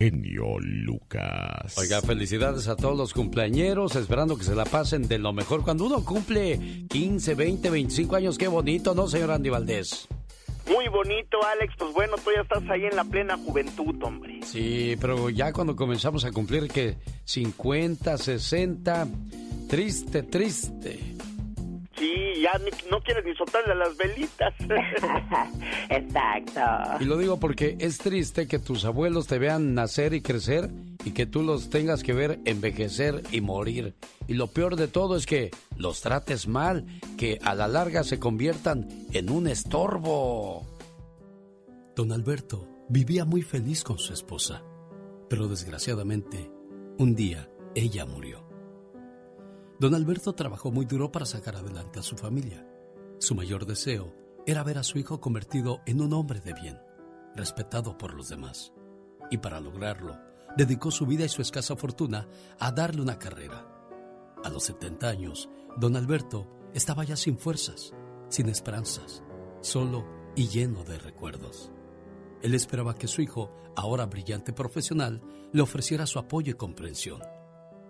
genio Lucas. Oiga, felicidades a todos los cumpleañeros, esperando que se la pasen de lo mejor. Cuando uno cumple 15, 20, 25 años, qué bonito, ¿no, señor Andy Valdés? Muy bonito, Alex. Pues bueno, tú ya estás ahí en la plena juventud, hombre. Sí, pero ya cuando comenzamos a cumplir que 50, 60, triste, triste. Sí, ya no quieres ni soltarle las velitas. Exacto. Y lo digo porque es triste que tus abuelos te vean nacer y crecer y que tú los tengas que ver envejecer y morir. Y lo peor de todo es que los trates mal, que a la larga se conviertan en un estorbo. Don Alberto vivía muy feliz con su esposa, pero desgraciadamente, un día ella murió. Don Alberto trabajó muy duro para sacar adelante a su familia. Su mayor deseo era ver a su hijo convertido en un hombre de bien, respetado por los demás. Y para lograrlo, dedicó su vida y su escasa fortuna a darle una carrera. A los 70 años, don Alberto estaba ya sin fuerzas, sin esperanzas, solo y lleno de recuerdos. Él esperaba que su hijo, ahora brillante profesional, le ofreciera su apoyo y comprensión.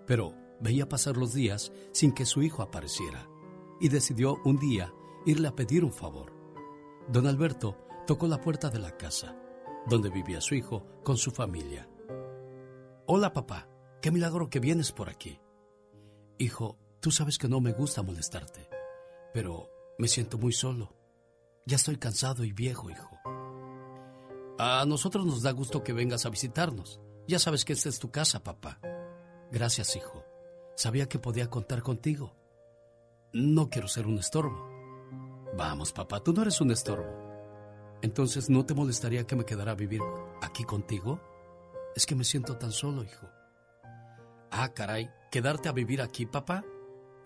Pero veía pasar los días sin que su hijo apareciera y decidió un día irle a pedir un favor. Don Alberto tocó la puerta de la casa, donde vivía su hijo con su familia. Hola papá, qué milagro que vienes por aquí. Hijo, tú sabes que no me gusta molestarte, pero me siento muy solo. Ya estoy cansado y viejo, hijo. A nosotros nos da gusto que vengas a visitarnos. Ya sabes que esta es tu casa, papá. Gracias, hijo. Sabía que podía contar contigo. No quiero ser un estorbo. Vamos, papá, tú no eres un estorbo. Entonces, ¿no te molestaría que me quedara a vivir aquí contigo? Es que me siento tan solo, hijo. Ah, caray, ¿quedarte a vivir aquí, papá?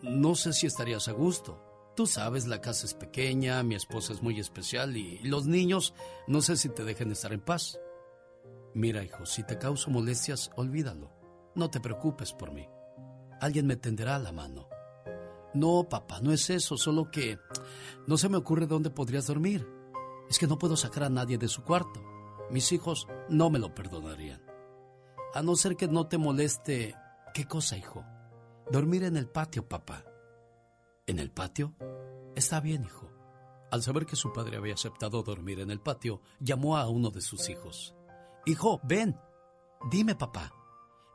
No sé si estarías a gusto. Tú sabes, la casa es pequeña, mi esposa es muy especial y los niños no sé si te dejen estar en paz. Mira, hijo, si te causo molestias, olvídalo. No te preocupes por mí alguien me tenderá la mano. No, papá, no es eso, solo que no se me ocurre dónde podrías dormir. Es que no puedo sacar a nadie de su cuarto. Mis hijos no me lo perdonarían. A no ser que no te moleste... ¿Qué cosa, hijo? Dormir en el patio, papá. ¿En el patio? Está bien, hijo. Al saber que su padre había aceptado dormir en el patio, llamó a uno de sus hijos. Hijo, ven. Dime, papá.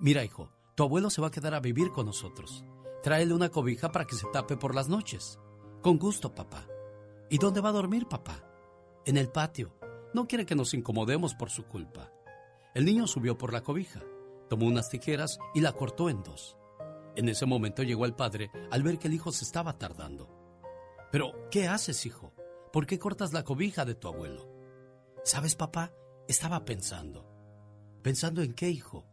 Mira, hijo, tu abuelo se va a quedar a vivir con nosotros. Tráele una cobija para que se tape por las noches. Con gusto, papá. ¿Y dónde va a dormir, papá? En el patio. No quiere que nos incomodemos por su culpa. El niño subió por la cobija, tomó unas tijeras y la cortó en dos. En ese momento llegó el padre al ver que el hijo se estaba tardando. Pero, ¿qué haces, hijo? ¿Por qué cortas la cobija de tu abuelo? ¿Sabes, papá? Estaba pensando. ¿Pensando en qué, hijo?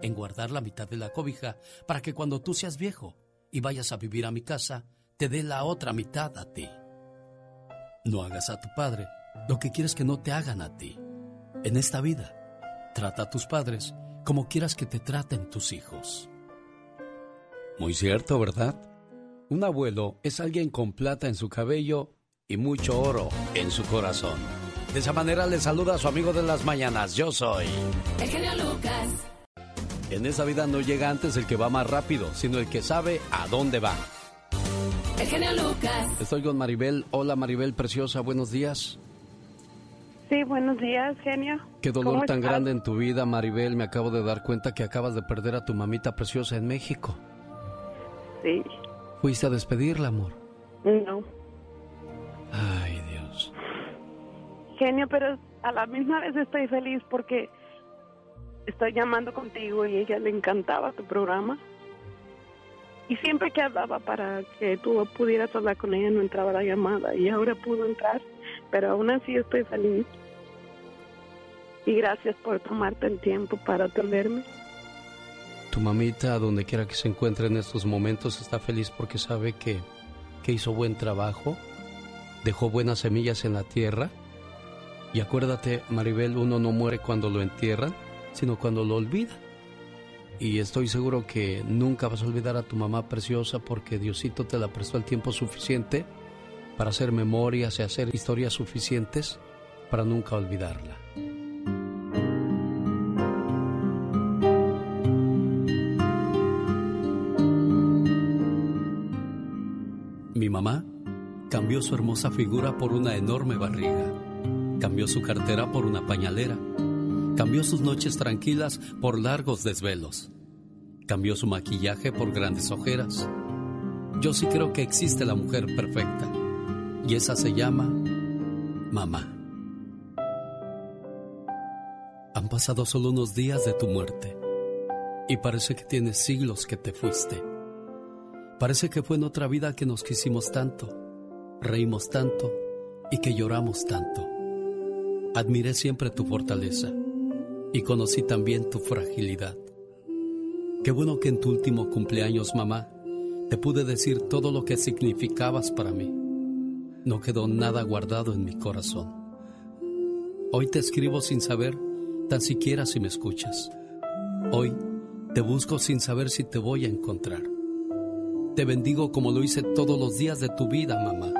En guardar la mitad de la cobija para que cuando tú seas viejo y vayas a vivir a mi casa, te dé la otra mitad a ti. No hagas a tu padre lo que quieres que no te hagan a ti. En esta vida, trata a tus padres como quieras que te traten tus hijos. Muy cierto, ¿verdad? Un abuelo es alguien con plata en su cabello y mucho oro en su corazón. De esa manera le saluda a su amigo de las mañanas. Yo soy. El genio Lucas. En esa vida no llega antes el que va más rápido, sino el que sabe a dónde va. El genio Lucas. Estoy con Maribel. Hola Maribel, preciosa, buenos días. Sí, buenos días, genio. Qué dolor tan grande en tu vida, Maribel. Me acabo de dar cuenta que acabas de perder a tu mamita preciosa en México. Sí. ¿Fuiste a despedirla, amor? No. Ay, Dios. Genio, pero a la misma vez estoy feliz porque estoy llamando contigo y ella le encantaba tu programa. Y siempre que hablaba para que tú pudieras hablar con ella no entraba la llamada y ahora pudo entrar, pero aún así estoy feliz. Y gracias por tomarte el tiempo para atenderme. Tu mamita, donde quiera que se encuentre en estos momentos, está feliz porque sabe que, que hizo buen trabajo, dejó buenas semillas en la tierra. Y acuérdate, Maribel, uno no muere cuando lo entierran, sino cuando lo olvida. Y estoy seguro que nunca vas a olvidar a tu mamá preciosa porque Diosito te la prestó el tiempo suficiente para hacer memorias y hacer historias suficientes para nunca olvidarla. Mi mamá cambió su hermosa figura por una enorme barriga, cambió su cartera por una pañalera Cambió sus noches tranquilas por largos desvelos. Cambió su maquillaje por grandes ojeras. Yo sí creo que existe la mujer perfecta. Y esa se llama mamá. Han pasado solo unos días de tu muerte. Y parece que tienes siglos que te fuiste. Parece que fue en otra vida que nos quisimos tanto, reímos tanto y que lloramos tanto. Admiré siempre tu fortaleza y conocí también tu fragilidad. Qué bueno que en tu último cumpleaños, mamá, te pude decir todo lo que significabas para mí. No quedó nada guardado en mi corazón. Hoy te escribo sin saber tan siquiera si me escuchas. Hoy te busco sin saber si te voy a encontrar. Te bendigo como lo hice todos los días de tu vida, mamá.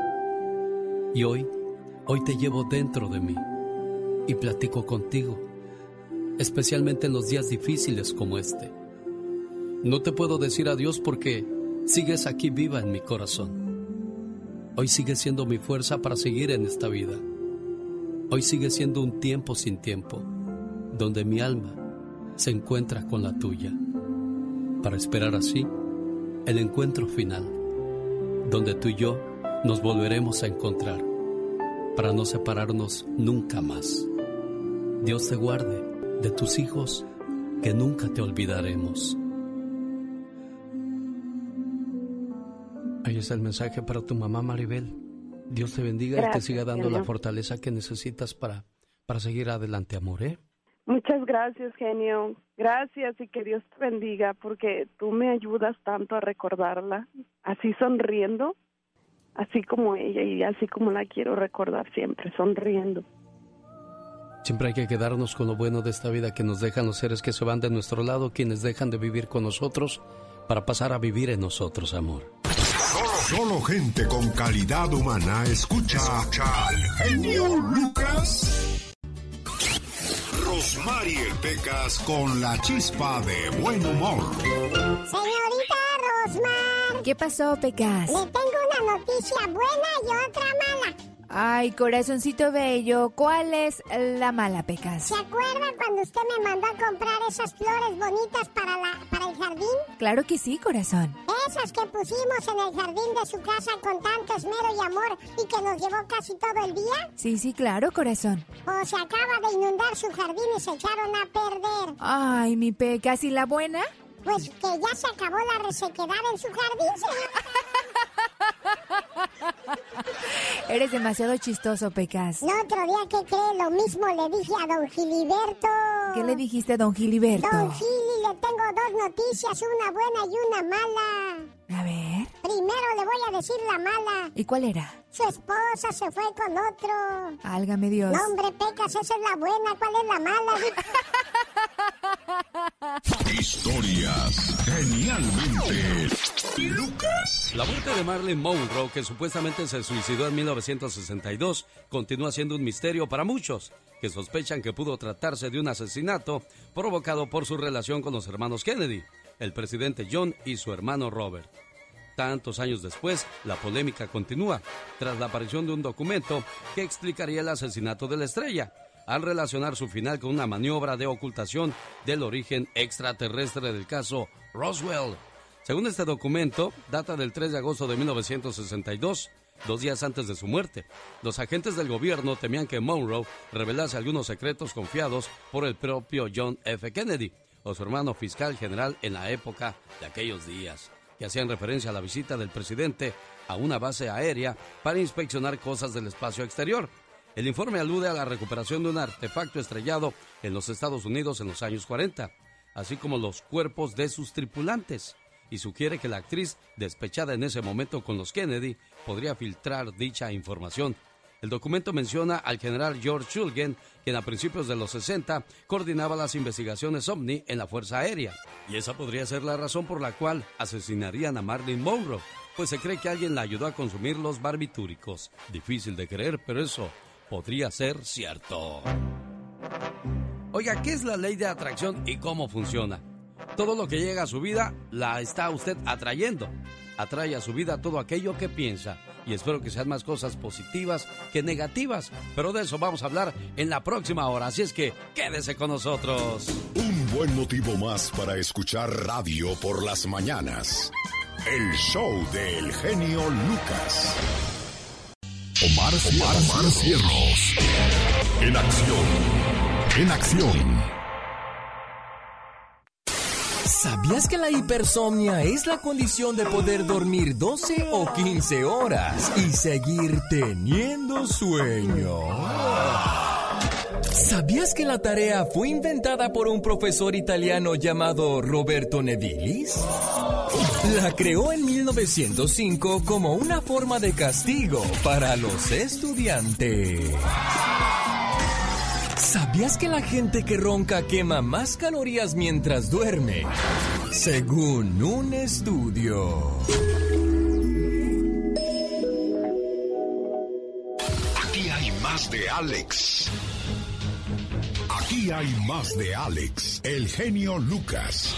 Y hoy, hoy te llevo dentro de mí y platico contigo, especialmente en los días difíciles como este. No te puedo decir adiós porque sigues aquí viva en mi corazón. Hoy sigues siendo mi fuerza para seguir en esta vida. Hoy sigue siendo un tiempo sin tiempo, donde mi alma se encuentra con la tuya, para esperar así el encuentro final, donde tú y yo nos volveremos a encontrar, para no separarnos nunca más. Dios te guarde de tus hijos, que nunca te olvidaremos. Ahí está el mensaje para tu mamá Maribel. Dios te bendiga y te siga dando la fortaleza que necesitas para, para seguir adelante, amor, ¿eh? Muchas gracias, genio. Gracias y que Dios te bendiga porque tú me ayudas tanto a recordarla, así sonriendo, así como ella y así como la quiero recordar siempre, sonriendo. Siempre hay que quedarnos con lo bueno de esta vida que nos dejan los seres que se van de nuestro lado, quienes dejan de vivir con nosotros para pasar a vivir en nosotros, amor. Solo, gente con calidad humana escucha, escucha al genio Lucas. Rosmarie Pecas con la chispa de buen humor. Señorita Rosmar. ¿Qué pasó, Pecas? Le tengo una noticia buena y otra mala. Ay, corazoncito bello, ¿cuál es la mala, Pecas? ¿Se acuerda cuando usted me mandó a comprar esas flores bonitas para, la, para el jardín? Claro que sí, corazón. Esas que pusimos en el jardín de su casa con tanto esmero y amor y que nos llevó casi todo el día. Sí, sí, claro, corazón. O se acaba de inundar su jardín y se echaron a perder. Ay, mi Pecas, ¿y la buena? Pues que ya se acabó la resequedad en su jardín, señor. Eres demasiado chistoso, Pecas. No, otro día que cree lo mismo le dije a don Giliberto. ¿Qué le dijiste a don Giliberto? Don Gili, le tengo dos noticias, una buena y una mala. A ver. Primero le voy a decir la mala. ¿Y cuál era? Su esposa se fue con otro. Álgame Dios. No, hombre, Pecas, esa es la buena. ¿Cuál es la mala? Historias genialmente Lucas. La muerte de Marilyn Monroe, que supuestamente se suicidó en 1962, continúa siendo un misterio para muchos, que sospechan que pudo tratarse de un asesinato provocado por su relación con los hermanos Kennedy, el presidente John y su hermano Robert. Tantos años después, la polémica continúa, tras la aparición de un documento que explicaría el asesinato de la estrella, al relacionar su final con una maniobra de ocultación del origen extraterrestre del caso Roswell. Según este documento, data del 3 de agosto de 1962, dos días antes de su muerte. Los agentes del gobierno temían que Monroe revelase algunos secretos confiados por el propio John F. Kennedy o su hermano fiscal general en la época de aquellos días, que hacían referencia a la visita del presidente a una base aérea para inspeccionar cosas del espacio exterior. El informe alude a la recuperación de un artefacto estrellado en los Estados Unidos en los años 40, así como los cuerpos de sus tripulantes, y sugiere que la actriz, despechada en ese momento con los Kennedy, podría filtrar dicha información. El documento menciona al general George Shulgin, quien a principios de los 60 coordinaba las investigaciones OVNI en la Fuerza Aérea. Y esa podría ser la razón por la cual asesinarían a Marilyn Monroe, pues se cree que alguien la ayudó a consumir los barbitúricos. Difícil de creer, pero eso podría ser cierto. Oiga, ¿qué es la ley de atracción y cómo funciona? Todo lo que llega a su vida la está usted atrayendo. atrae a su vida todo aquello que piensa. Y espero que sean más cosas positivas que negativas. Pero de eso vamos a hablar en la próxima hora. Así es que quédese con nosotros. Un buen motivo más para escuchar radio por las mañanas. El show del genio Lucas. Omar, Omar, Cierros. En acción. En acción. ¿Sabías que la hipersomnia es la condición de poder dormir 12 o 15 horas y seguir teniendo sueño? ¿Sabías que la tarea fue inventada por un profesor italiano llamado Roberto Nevilis? La creó en 1905 como una forma de castigo para los estudiantes. ¿Sabías que la gente que ronca quema más calorías mientras duerme? Según un estudio. Aquí hay más de Alex. Aquí hay más de Alex, el genio Lucas,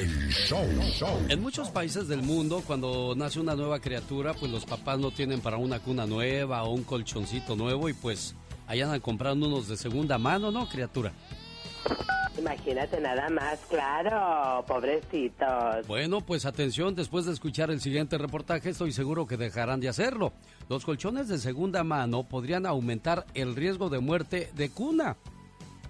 el show, show. En muchos países del mundo, cuando nace una nueva criatura, pues los papás no tienen para una cuna nueva o un colchoncito nuevo y pues allá andan comprando unos de segunda mano, ¿no, criatura? Imagínate nada más, claro, pobrecitos. Bueno, pues atención, después de escuchar el siguiente reportaje, estoy seguro que dejarán de hacerlo. Los colchones de segunda mano podrían aumentar el riesgo de muerte de cuna.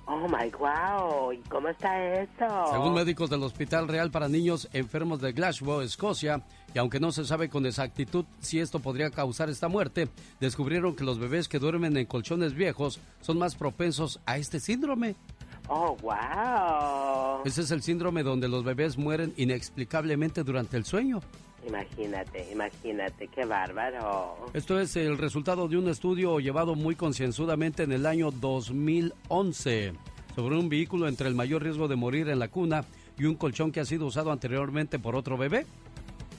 Oh my wow, ¿y cómo está eso? Según médicos del Hospital Real para Niños Enfermos de Glasgow, Escocia, y aunque no se sabe con exactitud si esto podría causar esta muerte, descubrieron que los bebés que duermen en colchones viejos son más propensos a este síndrome. Oh, wow. Ese es el síndrome donde los bebés mueren inexplicablemente durante el sueño. Imagínate, imagínate, qué bárbaro. Esto es el resultado de un estudio llevado muy concienzudamente en el año 2011 sobre un vehículo entre el mayor riesgo de morir en la cuna y un colchón que ha sido usado anteriormente por otro bebé.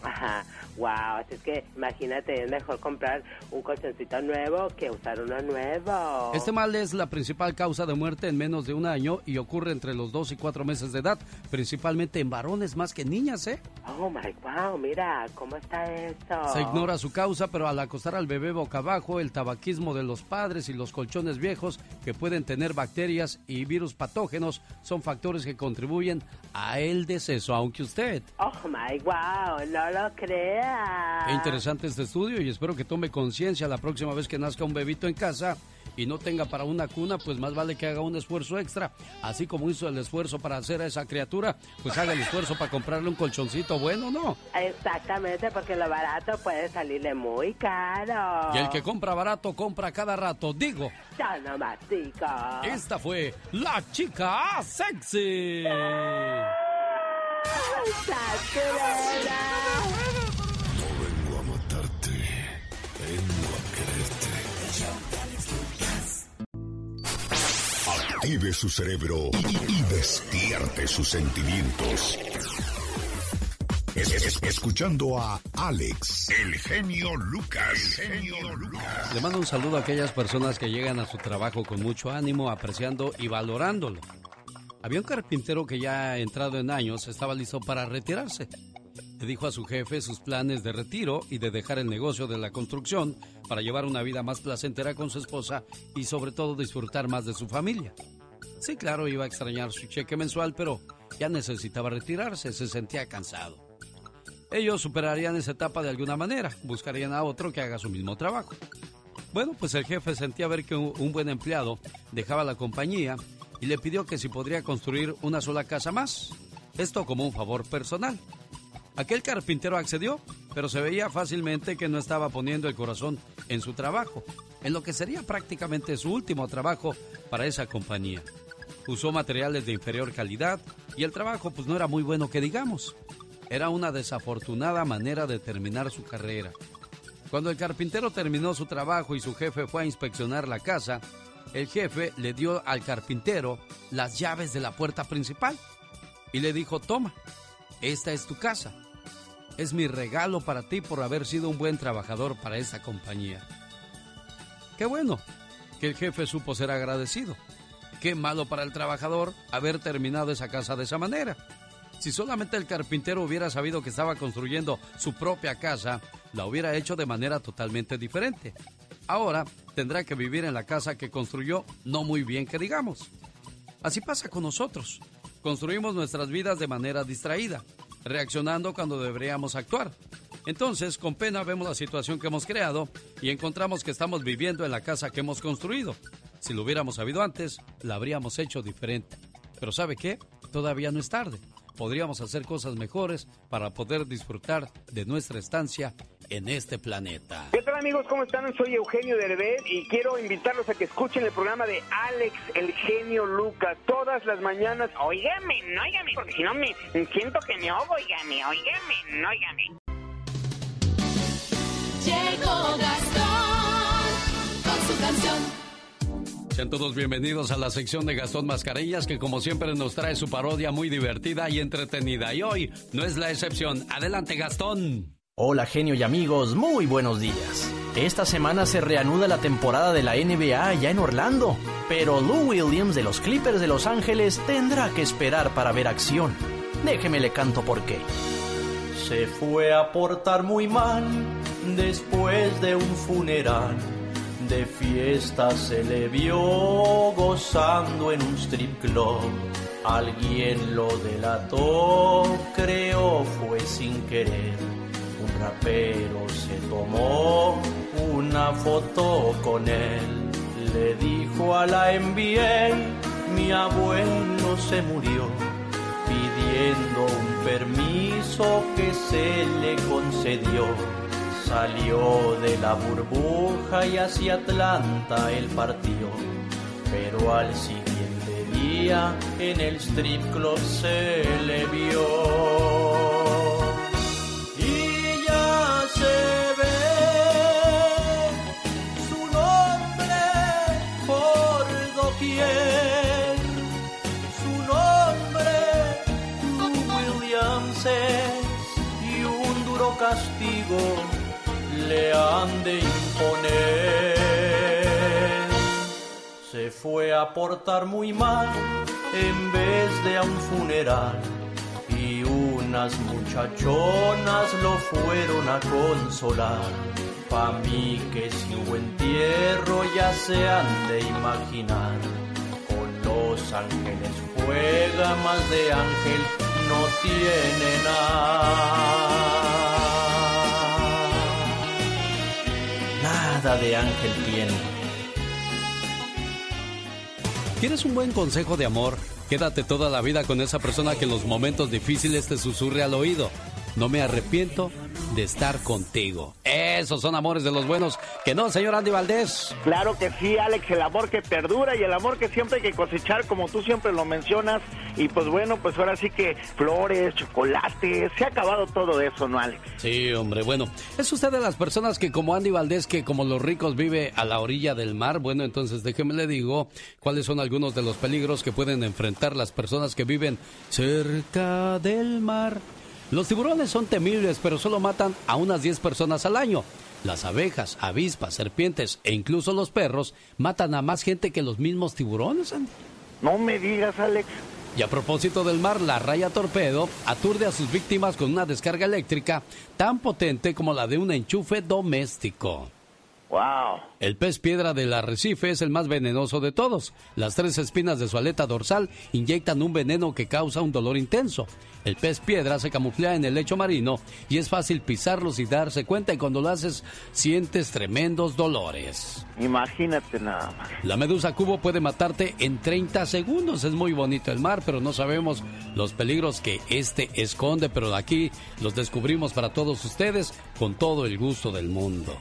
Ajá, wow, así es que imagínate, es mejor comprar un colchoncito nuevo que usar uno nuevo. Este mal es la principal causa de muerte en menos de un año y ocurre entre los 2 y 4 meses de edad, principalmente en varones más que niñas, ¿eh? Oh my wow, mira, ¿cómo está eso? Se ignora su causa, pero al acostar al bebé boca abajo, el tabaquismo de los padres y los colchones viejos que pueden tener bacterias y virus patógenos son factores que contribuyen a el deceso, aunque usted. Oh my wow, no lo Qué interesante este estudio y espero que tome conciencia la próxima vez que nazca un bebito en casa y no tenga para una cuna, pues más vale que haga un esfuerzo extra. Así como hizo el esfuerzo para hacer a esa criatura, pues haga el esfuerzo para comprarle un colchoncito bueno, ¿no? Exactamente, porque lo barato puede salirle muy caro. Y el que compra barato compra cada rato, digo. Ya no más digo. Esta fue la chica sexy. No Active su cerebro y, y despierte sus sentimientos. Es- es- escuchando a Alex, el genio Lucas. El genio Lucas. Le mando un saludo a aquellas personas que llegan a su trabajo con mucho ánimo, apreciando y valorándolo. Había un carpintero que ya entrado en años estaba listo para retirarse. Dijo a su jefe sus planes de retiro y de dejar el negocio de la construcción para llevar una vida más placentera con su esposa y sobre todo disfrutar más de su familia. Sí, claro, iba a extrañar su cheque mensual, pero ya necesitaba retirarse, se sentía cansado. Ellos superarían esa etapa de alguna manera, buscarían a otro que haga su mismo trabajo. Bueno, pues el jefe sentía ver que un buen empleado dejaba la compañía y le pidió que si podría construir una sola casa más. Esto como un favor personal. Aquel carpintero accedió, pero se veía fácilmente que no estaba poniendo el corazón en su trabajo, en lo que sería prácticamente su último trabajo para esa compañía. Usó materiales de inferior calidad y el trabajo pues no era muy bueno que digamos. Era una desafortunada manera de terminar su carrera. Cuando el carpintero terminó su trabajo y su jefe fue a inspeccionar la casa, el jefe le dio al carpintero las llaves de la puerta principal y le dijo, toma, esta es tu casa. Es mi regalo para ti por haber sido un buen trabajador para esta compañía. Qué bueno que el jefe supo ser agradecido. Qué malo para el trabajador haber terminado esa casa de esa manera. Si solamente el carpintero hubiera sabido que estaba construyendo su propia casa, la hubiera hecho de manera totalmente diferente. Ahora tendrá que vivir en la casa que construyó no muy bien que digamos. Así pasa con nosotros. Construimos nuestras vidas de manera distraída, reaccionando cuando deberíamos actuar. Entonces, con pena vemos la situación que hemos creado y encontramos que estamos viviendo en la casa que hemos construido. Si lo hubiéramos sabido antes, la habríamos hecho diferente. Pero ¿sabe qué? Todavía no es tarde. Podríamos hacer cosas mejores para poder disfrutar de nuestra estancia en este planeta. ¿Qué tal amigos? ¿Cómo están? Soy Eugenio Derbez y quiero invitarlos a que escuchen el programa de Alex, el genio Lucas, todas las mañanas. Óigame, no óigame, porque si no me siento que me oigo, óigame, óigame, no óigame. Llegó Gastón con su canción. Sean todos bienvenidos a la sección de Gastón Mascarillas que como siempre nos trae su parodia muy divertida y entretenida. Y hoy no es la excepción. Adelante Gastón. Hola genio y amigos, muy buenos días. Esta semana se reanuda la temporada de la NBA ya en Orlando, pero Lou Williams de los Clippers de Los Ángeles tendrá que esperar para ver acción. Déjeme le canto por qué. Se fue a portar muy mal después de un funeral de fiesta se le vio gozando en un strip club. Alguien lo delató, creo fue sin querer. Rapero se tomó una foto con él. Le dijo a la NBA, mi abuelo se murió, pidiendo un permiso que se le concedió Salió de la burbuja y hacia Atlanta el partió, pero al siguiente día en el strip club se le vio. Le han de imponer. Se fue a portar muy mal en vez de a un funeral y unas muchachonas lo fueron a consolar. Pa' mí que si hubo entierro ya se han de imaginar. Con los ángeles juega más de ángel, no tiene nada. nada de ángel tiene. ¿Quieres un buen consejo de amor? Quédate toda la vida con esa persona que en los momentos difíciles te susurre al oído. No me arrepiento de estar contigo. Esos son amores de los buenos. Que no, señor Andy Valdés. Claro que sí, Alex, el amor que perdura y el amor que siempre hay que cosechar, como tú siempre lo mencionas. Y pues bueno, pues ahora sí que flores, chocolates, se ha acabado todo eso, ¿no, Alex? Sí, hombre, bueno. ¿Es usted de las personas que como Andy Valdés, que como los ricos vive a la orilla del mar? Bueno, entonces déjeme le digo cuáles son algunos de los peligros que pueden enfrentar las personas que viven cerca del mar. Los tiburones son temibles, pero solo matan a unas 10 personas al año. Las abejas, avispas, serpientes e incluso los perros matan a más gente que los mismos tiburones, Andy. No me digas, Alex. Y a propósito del mar, la raya torpedo aturde a sus víctimas con una descarga eléctrica tan potente como la de un enchufe doméstico. Wow. El pez piedra del arrecife es el más venenoso de todos. Las tres espinas de su aleta dorsal inyectan un veneno que causa un dolor intenso. El pez piedra se camufla en el lecho marino y es fácil pisarlos y darse cuenta y cuando lo haces sientes tremendos dolores. Imagínate nada más. La medusa cubo puede matarte en 30 segundos. Es muy bonito el mar, pero no sabemos los peligros que este esconde, pero aquí los descubrimos para todos ustedes con todo el gusto del mundo.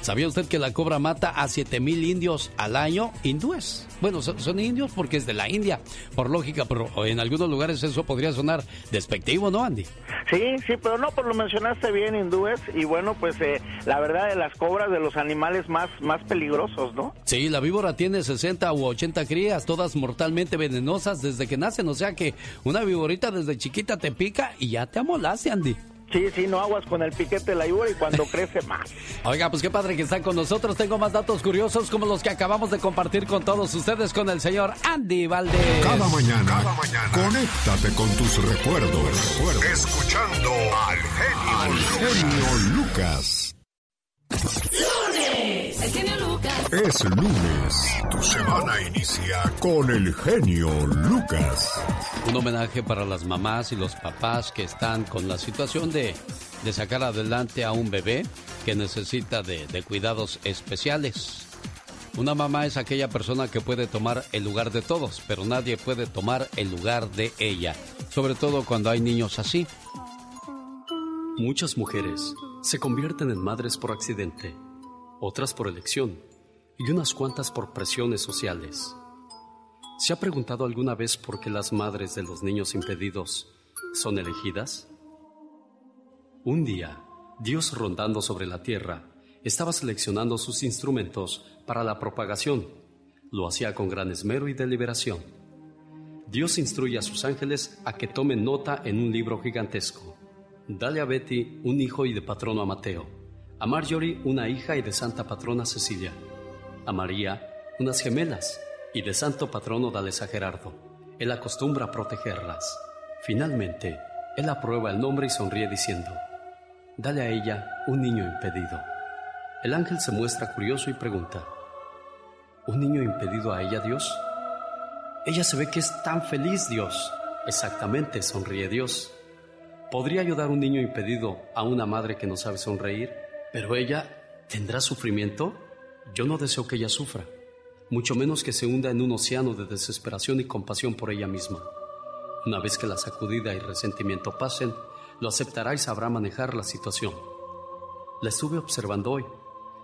¿Sabía usted que la cobra mata a 7000 indios al año hindúes? Bueno, son, indios porque es de la India, por lógica, pero en algunos lugares eso podría sonar despectivo, ¿no, Andy? Sí, sí, pero no, pues lo mencionaste bien, hindúes, y bueno, pues eh, la verdad de las cobras de los animales más, más peligrosos, ¿no? Sí, la víbora tiene 60 u 80 crías, todas mortalmente venenosas desde que nacen, o sea que una víborita desde chiquita te pica y ya te amolaste, Andy. Sí, sí, no aguas con el piquete de la víbora y cuando crece más. Oiga, pues qué padre que están con nosotros. Tengo más datos curiosos como los que acabamos de compartir con todos ustedes con el señor Andy Valdés. Cada mañana, cada mañana, conéctate con tus recuerdos. Escuchando al genio, al genio Lucas. ¡Lunes! El genio Lucas. Es lunes. Tu semana inicia con el genio Lucas. Un homenaje para las mamás y los papás que están con la situación de, de sacar adelante a un bebé que necesita de, de cuidados especiales. Una mamá es aquella persona que puede tomar el lugar de todos, pero nadie puede tomar el lugar de ella, sobre todo cuando hay niños así. Muchas mujeres se convierten en madres por accidente, otras por elección y unas cuantas por presiones sociales. ¿Se ha preguntado alguna vez por qué las madres de los niños impedidos son elegidas? Un día, Dios rondando sobre la tierra, estaba seleccionando sus instrumentos para la propagación. Lo hacía con gran esmero y deliberación. Dios instruye a sus ángeles a que tomen nota en un libro gigantesco. Dale a Betty un hijo y de patrono a Mateo, a Marjorie una hija y de santa patrona Cecilia, a María unas gemelas y de santo patrono dales a Gerardo. Él acostumbra a protegerlas. Finalmente, él aprueba el nombre y sonríe diciendo, Dale a ella un niño impedido. El ángel se muestra curioso y pregunta, ¿Un niño impedido a ella, Dios? Ella se ve que es tan feliz, Dios. Exactamente, sonríe Dios. ¿Podría ayudar un niño impedido a una madre que no sabe sonreír? Pero ella, ¿tendrá sufrimiento? Yo no deseo que ella sufra, mucho menos que se hunda en un océano de desesperación y compasión por ella misma. Una vez que la sacudida y resentimiento pasen, lo aceptará y sabrá manejar la situación. La estuve observando hoy.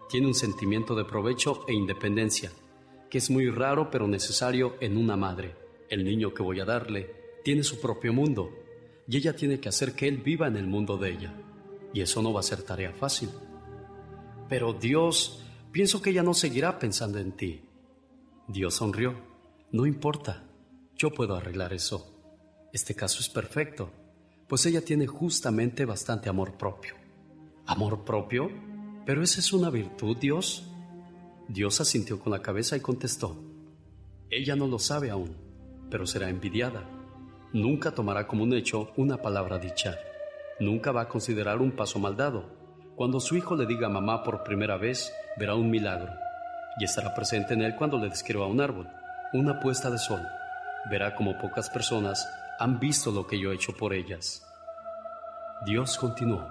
Tiene un sentimiento de provecho e independencia, que es muy raro pero necesario en una madre. El niño que voy a darle tiene su propio mundo y ella tiene que hacer que él viva en el mundo de ella. Y eso no va a ser tarea fácil. Pero Dios, pienso que ella no seguirá pensando en ti. Dios sonrió. No importa, yo puedo arreglar eso. Este caso es perfecto, pues ella tiene justamente bastante amor propio. ¿Amor propio? ¿Pero esa es una virtud, Dios? Dios asintió con la cabeza y contestó. Ella no lo sabe aún, pero será envidiada. Nunca tomará como un hecho una palabra dicha. Nunca va a considerar un paso mal dado. Cuando su hijo le diga mamá por primera vez, verá un milagro y estará presente en él cuando le describa un árbol, una puesta de sol. Verá como pocas personas han visto lo que yo he hecho por ellas. Dios continuó.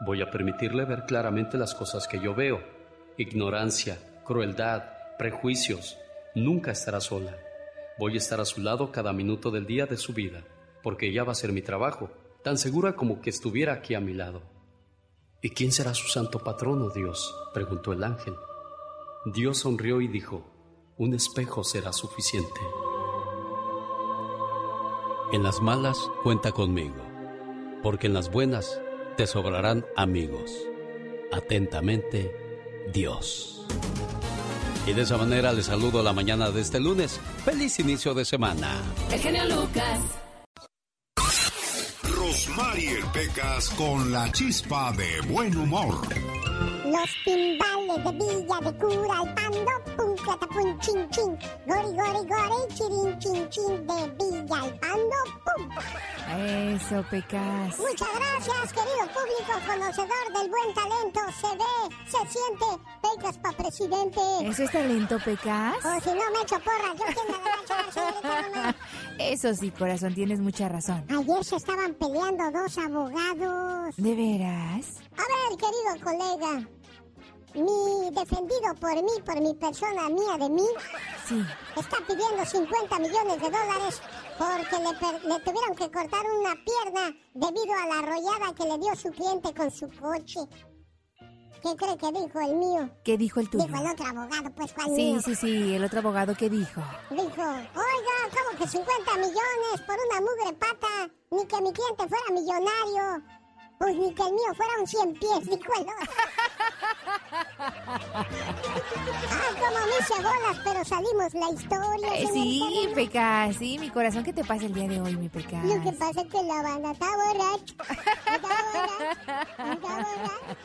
Voy a permitirle ver claramente las cosas que yo veo. Ignorancia, crueldad, prejuicios. Nunca estará sola. Voy a estar a su lado cada minuto del día de su vida, porque ella va a ser mi trabajo, tan segura como que estuviera aquí a mi lado. ¿Y quién será su santo patrono, Dios? preguntó el ángel. Dios sonrió y dijo, un espejo será suficiente. En las malas cuenta conmigo, porque en las buenas te sobrarán amigos. Atentamente, Dios. Y de esa manera les saludo la mañana de este lunes. Feliz inicio de semana. El genio Lucas. Rosmarie Pecas con la chispa de buen humor. Los timbales de Villa de Cura, el pando, catapum, chin, chin. Gori, gori, gori, chirin, chin, chin, de pum. Eso, Pecas. Muchas gracias, querido público conocedor del buen talento. Se ve, se siente, Pecas para presidente. ¿Eso es talento, Pecas? O si no me echo porras, yo quién me la va a echar, señorita, no Eso sí, corazón, tienes mucha razón. Ayer se estaban peleando dos abogados. ¿De veras? A ver, querido colega, mi defendido por mí, por mi persona mía de mí, Sí. está pidiendo 50 millones de dólares porque le, per- le tuvieron que cortar una pierna debido a la arrollada que le dio su cliente con su coche. ¿Qué cree que dijo el mío? ¿Qué dijo el tuyo? Dijo el otro abogado, pues, ¿cuál Sí, mío? sí, sí, el otro abogado, ¿qué dijo? Dijo, oiga, ¿cómo que 50 millones por una mugre pata? Ni que mi cliente fuera millonario. Pues ni que el mío fuera un 100 pies, dijo el otro. Ah, como mis bolas, pero salimos la historia. Eh, sí, Peca, sí, mi corazón, ¿qué te pasa el día de hoy, mi Peca? Lo que pasa es que la banda está borracha. Está borracha. Está borracha.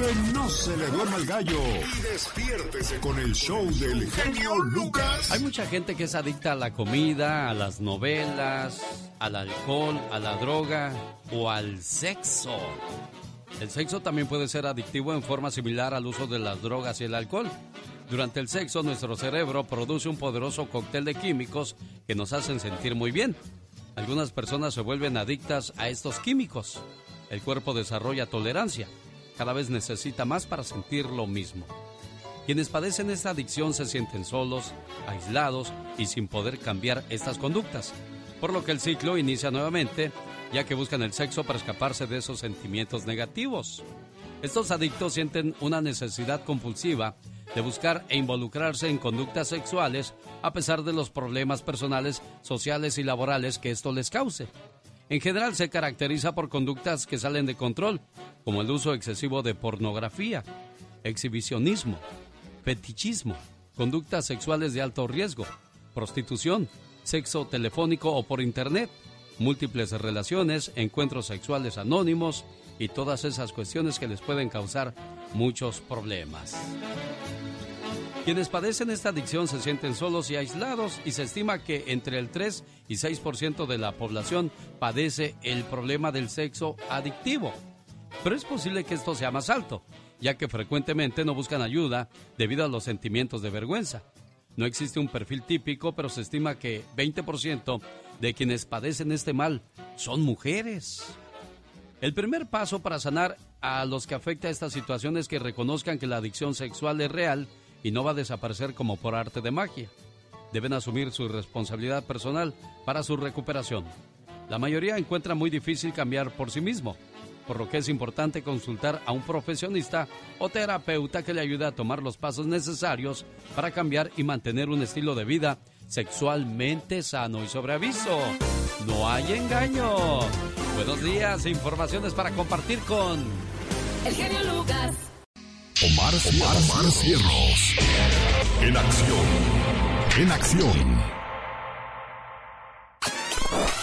Que no se le duerma el gallo. Y despiértese con el show del genio Lucas. Hay mucha gente que es adicta a la comida, a las novelas, al alcohol, a la droga o al sexo. El sexo también puede ser adictivo en forma similar al uso de las drogas y el alcohol. Durante el sexo, nuestro cerebro produce un poderoso cóctel de químicos que nos hacen sentir muy bien. Algunas personas se vuelven adictas a estos químicos. El cuerpo desarrolla tolerancia. Cada vez necesita más para sentir lo mismo. Quienes padecen esta adicción se sienten solos, aislados y sin poder cambiar estas conductas. Por lo que el ciclo inicia nuevamente, ya que buscan el sexo para escaparse de esos sentimientos negativos. Estos adictos sienten una necesidad compulsiva de buscar e involucrarse en conductas sexuales a pesar de los problemas personales, sociales y laborales que esto les cause. En general se caracteriza por conductas que salen de control, como el uso excesivo de pornografía, exhibicionismo, fetichismo, conductas sexuales de alto riesgo, prostitución, sexo telefónico o por internet, múltiples relaciones, encuentros sexuales anónimos y todas esas cuestiones que les pueden causar muchos problemas. Quienes padecen esta adicción se sienten solos y aislados y se estima que entre el 3 y 6% de la población padece el problema del sexo adictivo. Pero es posible que esto sea más alto, ya que frecuentemente no buscan ayuda debido a los sentimientos de vergüenza. No existe un perfil típico, pero se estima que 20% de quienes padecen este mal son mujeres. El primer paso para sanar a los que afecta esta situación es que reconozcan que la adicción sexual es real y no va a desaparecer como por arte de magia. Deben asumir su responsabilidad personal para su recuperación. La mayoría encuentra muy difícil cambiar por sí mismo, por lo que es importante consultar a un profesionista o terapeuta que le ayude a tomar los pasos necesarios para cambiar y mantener un estilo de vida sexualmente sano y sobre aviso. No hay engaño. Buenos días, informaciones para compartir con El genio Lucas. Omar, Omar, Omar Cierros. En acción. En acción.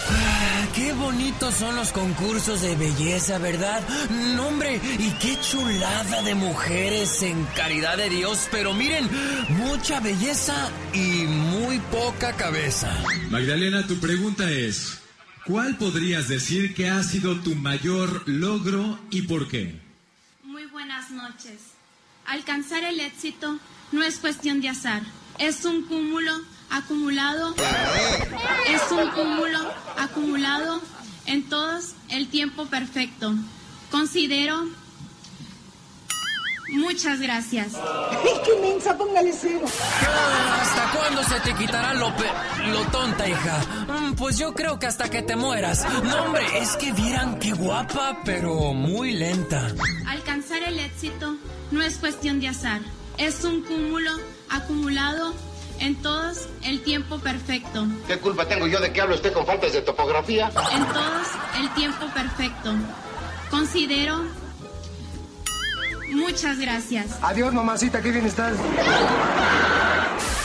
Ah, Qué bonitos son los concursos de belleza, ¿verdad? No, hombre, y qué chulada de mujeres en caridad de Dios, pero miren, mucha belleza y muy poca cabeza. Magdalena, tu pregunta es, ¿cuál podrías decir que ha sido tu mayor logro y por qué? Muy buenas noches. Alcanzar el éxito no es cuestión de azar, es un cúmulo acumulado, es un cúmulo acumulado en todos el tiempo perfecto. Considero Muchas gracias. ¡Qué mensa, póngale cero! ¿Hasta cuándo se te quitará lo, pe- lo tonta, hija? Mm, Pues yo creo que hasta que te mueras. No, hombre, es que vieran qué guapa, pero muy lenta. Alcanzar el éxito no es cuestión de azar, es un cúmulo acumulado en todos el tiempo perfecto. ¿Qué culpa tengo yo de que hable usted con faltas de topografía? En todos el tiempo perfecto. Considero... Muchas gracias. Adiós, mamacita, qué bien estás.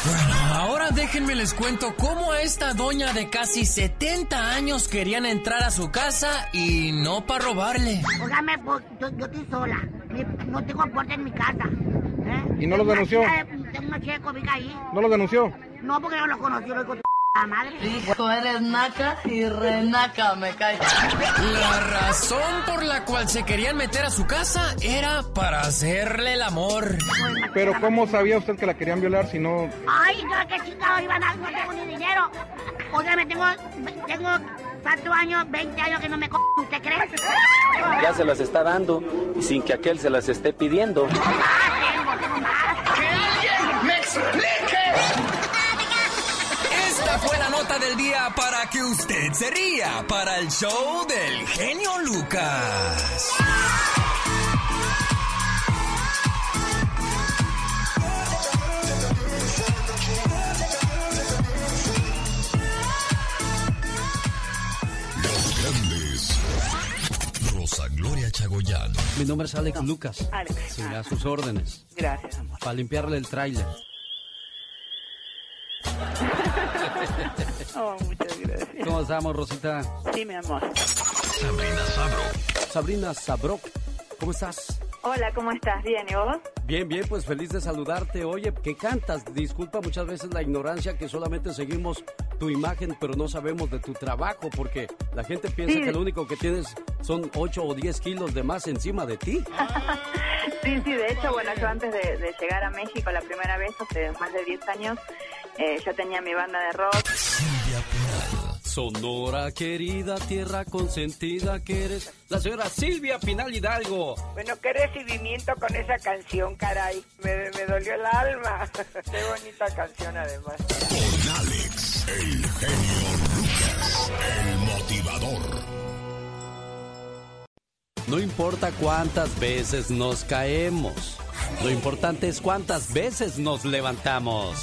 Bueno, ahora déjenme les cuento cómo a esta doña de casi 70 años querían entrar a su casa y no para robarle. Óigame, pues, yo, yo estoy sola. No tengo puerta en mi casa. ¿eh? ¿Y no lo denunció? Eh, Tengo una chica ahí. ¿No lo denunció? No, porque no lo conoció, lo tu madre. Hijo, eres naca y renaca, me cae. La razón por la cual se querían meter a su casa era para hacerle el amor. Pero ¿cómo sabía usted que la querían violar si no... Ay, no, qué chingado iban a no tengo ni dinero. Óigame, tengo, tengo tantos años, 20 años que no me co... ¿Usted cree? Ya se las está dando sin que aquel se las esté pidiendo. Tengo, tengo más. Nota del día para que usted se ría para el show del genio Lucas. Los grandes. Rosa Gloria Chagoyán. Mi nombre es Alex Lucas. Alex. Sí, a sus órdenes. Gracias, amor. Para limpiarle el tráiler. Oh, muchas gracias. ¿Cómo estamos, Rosita? Sí, mi amor. Sabrina Sabro. Sabrina Sabrok, ¿cómo estás? Hola, ¿cómo estás? ¿Bien? ¿Y vos? Bien, bien, pues feliz de saludarte. Oye, ¿qué cantas? Disculpa muchas veces la ignorancia que solamente seguimos tu imagen, pero no sabemos de tu trabajo, porque la gente piensa Sí. que lo único que tienes son 8 o 10 kilos de más encima de ti. Sí, sí, de hecho, bueno, yo antes de, de llegar a México la primera vez, hace más de 10 años, eh, yo tenía mi banda de rock. Sonora querida, tierra consentida que eres la señora Silvia Pinal Hidalgo. Bueno, qué recibimiento con esa canción, caray. Me, me dolió el alma. qué bonita canción, además. Con Alex, el genio Lucas, el motivador. No importa cuántas veces nos caemos, lo importante es cuántas veces nos levantamos.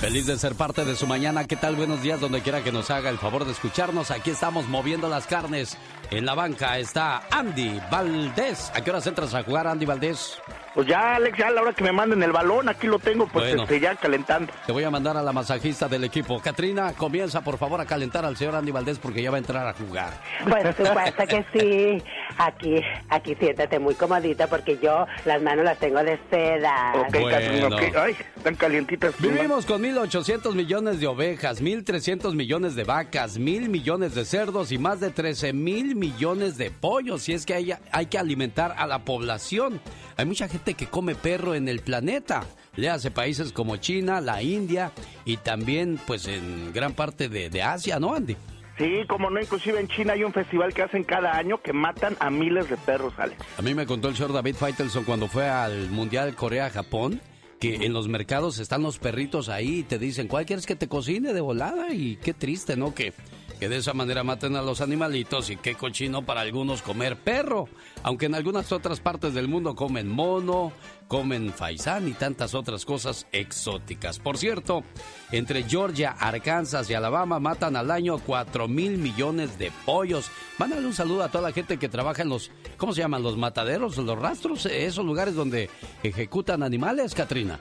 Feliz de ser parte de su mañana. ¿Qué tal? Buenos días, donde quiera que nos haga el favor de escucharnos. Aquí estamos moviendo las carnes. En la banca está Andy Valdés. ¿A qué horas entras a jugar, Andy Valdés? Pues ya, Alex, ya a la hora que me manden el balón, aquí lo tengo, pues Bueno. este, ya calentando. Te voy a mandar a la masajista del equipo. Katrina, comienza por favor a calentar al señor Andy Valdés porque ya va a entrar a jugar. Por supuesto que sí. Aquí, aquí siéntate muy comodita porque yo las manos las tengo de seda. Ok, Katrina, ok. Ay, están calientitas. Vivimos con 1.800 millones de ovejas, 1.300 millones de vacas, mil millones de cerdos y más de 13 mil millones de pollos. Y es que hay, hay que alimentar a la población. Hay mucha gente que come perro en el planeta. Le hace países como China, la India y también pues en gran parte de, de Asia, ¿no, Andy? Sí, como no, inclusive en China hay un festival que hacen cada año que matan a miles de perros, Alex. A mí me contó el señor David Faitelson cuando fue al Mundial Corea-Japón que en los mercados están los perritos ahí y te dicen, ¿cuál quieres que te cocine de volada? Y qué triste, ¿no? Que, que de esa manera maten a los animalitos y qué cochino para algunos comer perro. Aunque en algunas otras partes del mundo comen mono, comen faisán y tantas otras cosas exóticas. Por cierto, entre Georgia, Arkansas y Alabama matan al año 4 mil millones de pollos. Mándale un saludo a toda la gente que trabaja en los, ¿cómo se llaman? Los mataderos, los rastros, eh, esos lugares donde ejecutan animales, Katrina.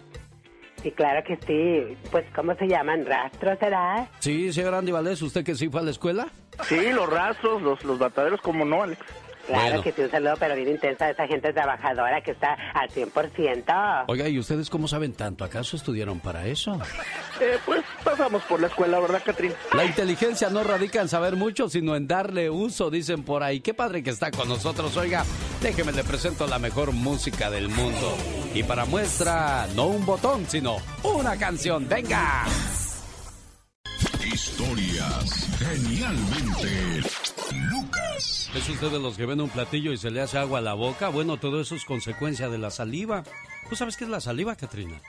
Sí, claro que sí. Pues, ¿cómo se llaman? ¿Rastros será? Sí, señor Andy Valdés, ¿usted que sí fue a la escuela? Sí, los rastros, los, los mataderos, como no, Alex. Claro Bueno. que sí, un saludo, pero bien intensa a esa gente trabajadora que está al 100%. Oiga, ¿y ustedes cómo saben tanto? ¿Acaso estudiaron para eso? Eh, pues pasamos por la escuela, ¿verdad, Katrina? La inteligencia no radica en saber mucho, sino en darle uso, dicen por ahí. Qué padre que está con nosotros. Oiga, déjeme le presento la mejor música del mundo. Y para muestra, no un botón, sino una canción. ¡Venga! Historias genialmente. ¿Es usted de los que ven un platillo y se le hace agua a la boca? Bueno, todo eso es consecuencia de la saliva. ¿Tú sabes qué es la saliva, Katrina?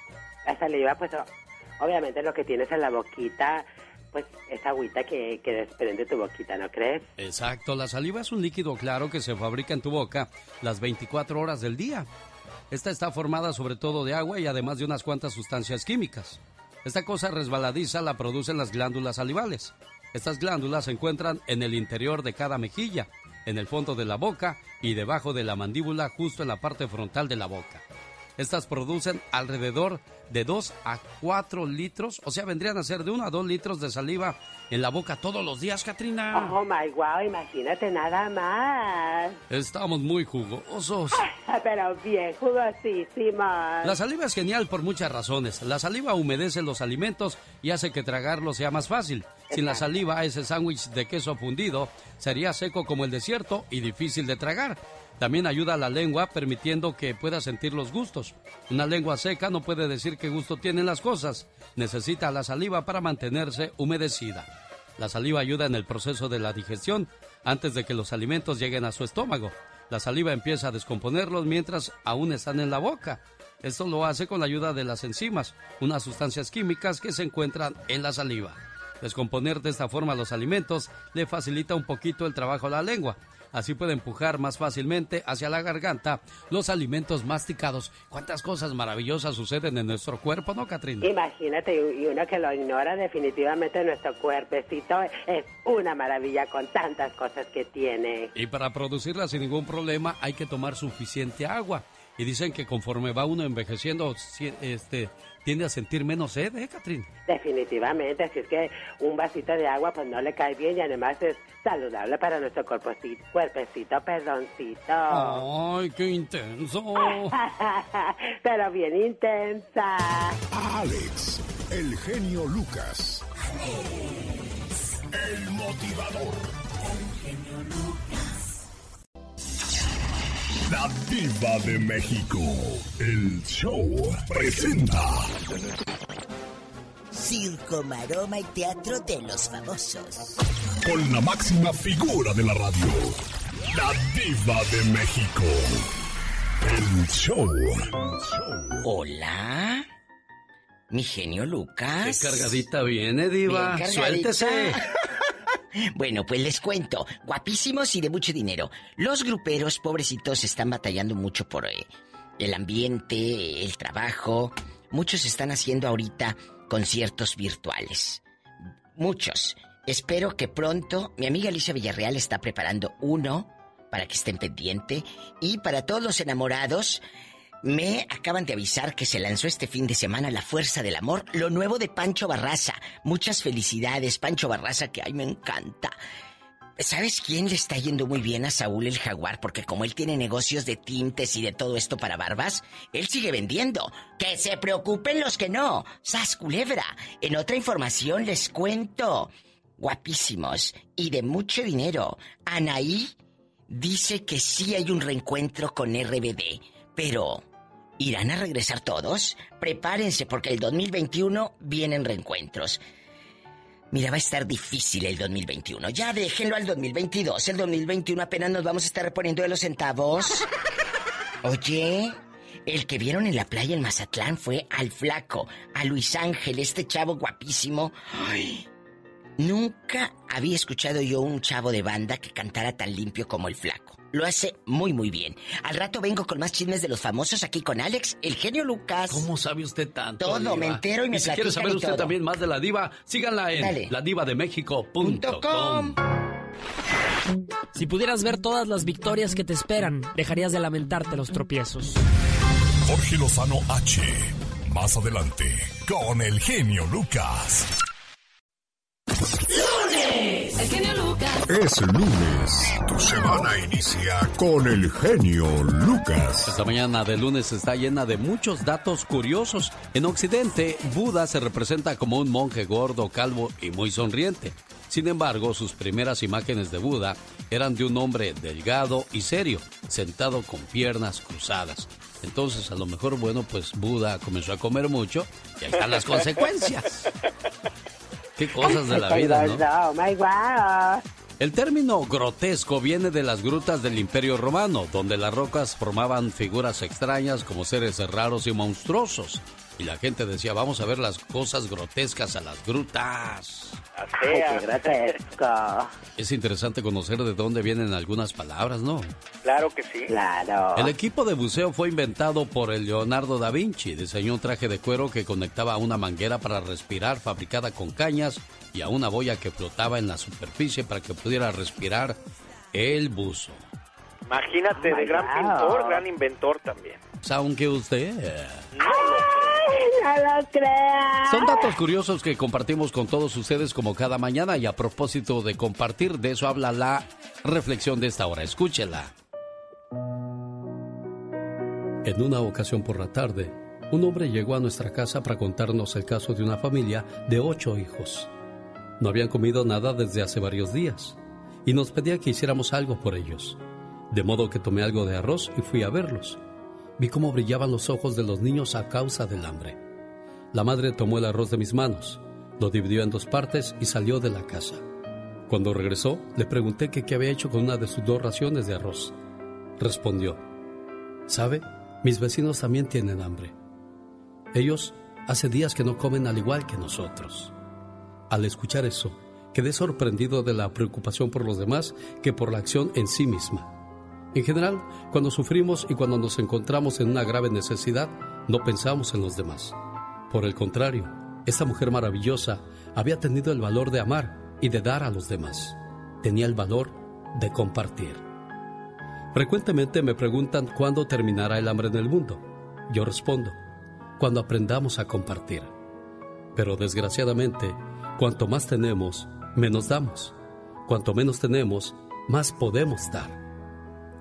La saliva, pues, obviamente lo que tienes en la boquita, pues, esa agüita que, que desprende tu boquita, ¿no crees? Exacto, la saliva es un líquido claro que se fabrica en tu boca las 24 horas del día. Esta está formada sobre todo de agua y además de unas cuantas sustancias químicas. Esta cosa resbaladiza la producen las glándulas salivales. Estas glándulas se encuentran en el interior de cada mejilla, en el fondo de la boca y debajo de la mandíbula justo en la parte frontal de la boca. Estas producen alrededor de 2 a 4 litros, o sea, vendrían a ser de 1 a 2 litros de saliva en la boca todos los días, Katrina. Oh my wow, imagínate nada más. Estamos muy jugosos. Pero bien, jugosísimos. La saliva es genial por muchas razones. La saliva humedece los alimentos y hace que tragarlo sea más fácil. Sin la saliva, ese sándwich de queso fundido sería seco como el desierto y difícil de tragar. También ayuda a la lengua permitiendo que pueda sentir los gustos. Una lengua seca no puede decir qué gusto tienen las cosas. Necesita la saliva para mantenerse humedecida. La saliva ayuda en el proceso de la digestión antes de que los alimentos lleguen a su estómago. La saliva empieza a descomponerlos mientras aún están en la boca. Esto lo hace con la ayuda de las enzimas, unas sustancias químicas que se encuentran en la saliva. Descomponer de esta forma los alimentos le facilita un poquito el trabajo a la lengua. Así puede empujar más fácilmente hacia la garganta los alimentos masticados. ¿Cuántas cosas maravillosas suceden en nuestro cuerpo, no, Catrina? Imagínate, y uno que lo ignora, definitivamente nuestro cuerpecito es una maravilla con tantas cosas que tiene. Y para producirla sin ningún problema hay que tomar suficiente agua. Y dicen que conforme va uno envejeciendo, este, tiende a sentir menos sed, ¿eh, Catrín? Definitivamente, así es que un vasito de agua pues no le cae bien y además es saludable para nuestro cuerpecito, cuerpecito, perdoncito. ¡Ay, qué intenso! Pero bien intensa. Alex, el genio Lucas. El motivador. La diva de México. El show presenta. Circo, maroma y teatro de los famosos. Con la máxima figura de la radio. La diva de México. El show. Hola. Mi genio Lucas. Qué cargadita viene, diva. Bien cargadita. Suéltese. Bueno, pues les cuento. Guapísimos y de mucho dinero. Los gruperos, pobrecitos, están batallando mucho por eh, el ambiente, el trabajo. Muchos están haciendo ahorita conciertos virtuales. Muchos. Espero que pronto mi amiga Alicia Villarreal está preparando uno para que estén pendiente. Y para todos los enamorados, me acaban de avisar que se lanzó este fin de semana La Fuerza del Amor, lo nuevo de Pancho Barraza. Muchas felicidades, Pancho Barraza, que ay me encanta. ¿Sabes quién le está yendo muy bien a Saúl el Jaguar? Porque como él tiene negocios de tintes y de todo esto para barbas, él sigue vendiendo. Que se preocupen los que no. Sas culebra. En otra información les cuento. Guapísimos y de mucho dinero. Anaí dice que sí hay un reencuentro con RBD, pero ¿irán a regresar todos? Prepárense porque el 2021 vienen reencuentros. Mira, va a estar difícil el 2021. Ya déjenlo al 2022. El 2021 apenas nos vamos a estar reponiendo de los centavos. Oye, el que vieron en la playa en Mazatlán fue al flaco, a Luis Ángel, este chavo guapísimo. Ay, nunca había escuchado yo un chavo de banda que cantara tan limpio como el flaco. Lo hace muy muy bien. Al rato vengo con más chismes de los famosos aquí con Alex, el genio Lucas. ¿Cómo sabe usted tanto? Todo, diva? me entero y me si quiere saber y usted todo. también más de la diva, síganla en ladivademexico.com. Si pudieras ver todas las victorias que te esperan, dejarías de lamentarte los tropiezos. Jorge Lozano H. Más adelante, con el genio Lucas. El genio Lucas. Es lunes. Tu semana inicia con el genio Lucas. Esta mañana de lunes está llena de muchos datos curiosos. En Occidente, Buda se representa como un monje gordo, calvo y muy sonriente. Sin embargo, sus primeras imágenes de Buda eran de un hombre delgado y serio, sentado con piernas cruzadas. Entonces, a lo mejor, bueno, pues Buda comenzó a comer mucho y ahí están las consecuencias. Qué cosas de la vida, ¿no? Oh my. El término grotesco viene de las grutas del Imperio Romano, donde las rocas formaban figuras extrañas como seres raros y monstruosos. Y la gente decía, vamos a ver las cosas grotescas a las grutas. Ay, qué grotesco. Es interesante conocer de dónde vienen algunas palabras, ¿no? Claro que sí. Claro. El equipo de buceo fue inventado por el Leonardo da Vinci. Diseñó un traje de cuero que conectaba a una manguera para respirar fabricada con cañas y a una boya que flotaba en la superficie para que pudiera respirar el buzo. Imagínate, Oh de gran God. pintor, gran inventor también. Aunque usted... Ay, no lo creas. Son datos curiosos que compartimos con todos ustedes como cada mañana y a propósito de compartir, de eso habla la reflexión de esta hora. Escúchela. En una ocasión por la tarde, un hombre llegó a nuestra casa para contarnos el caso de una familia de ocho hijos. No habían comido nada desde hace varios días y nos pedía que hiciéramos algo por ellos. De modo que tomé algo de arroz y fui a verlos. Vi cómo brillaban los ojos de los niños a causa del hambre. La madre tomó el arroz de mis manos, lo dividió en dos partes y salió de la casa. Cuando regresó, le pregunté que qué había hecho con una de sus dos raciones de arroz. Respondió, ¿sabe? Mis vecinos también tienen hambre. Ellos hace días que no comen al igual que nosotros. Al escuchar eso, Quedé sorprendido de la preocupación por los demás que por la acción en sí misma. En general, cuando sufrimos y cuando nos encontramos en una grave necesidad, no pensamos en los demás. Por el contrario, esta mujer maravillosa había tenido el valor de amar y de dar a los demás. Tenía el valor de compartir. Frecuentemente me preguntan cuándo terminará el hambre en el mundo. Yo respondo, cuando aprendamos a compartir. Pero desgraciadamente, cuanto más tenemos, menos damos. Cuanto menos tenemos, más podemos dar.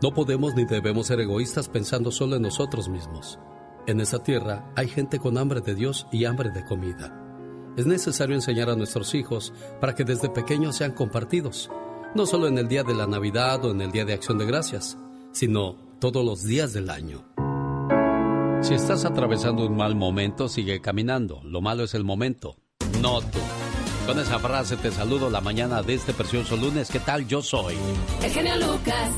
No podemos ni debemos ser egoístas pensando solo en nosotros mismos. En esta tierra hay gente con hambre de Dios y hambre de comida. Es necesario enseñar a nuestros hijos para que desde pequeños sean compartidos, no solo en el día de la Navidad o en el día de Acción de Gracias, sino todos los días del año. Si estás atravesando un mal momento, sigue caminando. Lo malo es el momento, no tú. Con esa frase te saludo la mañana de este precioso lunes. ¿Qué tal? Yo soy. El genio Lucas.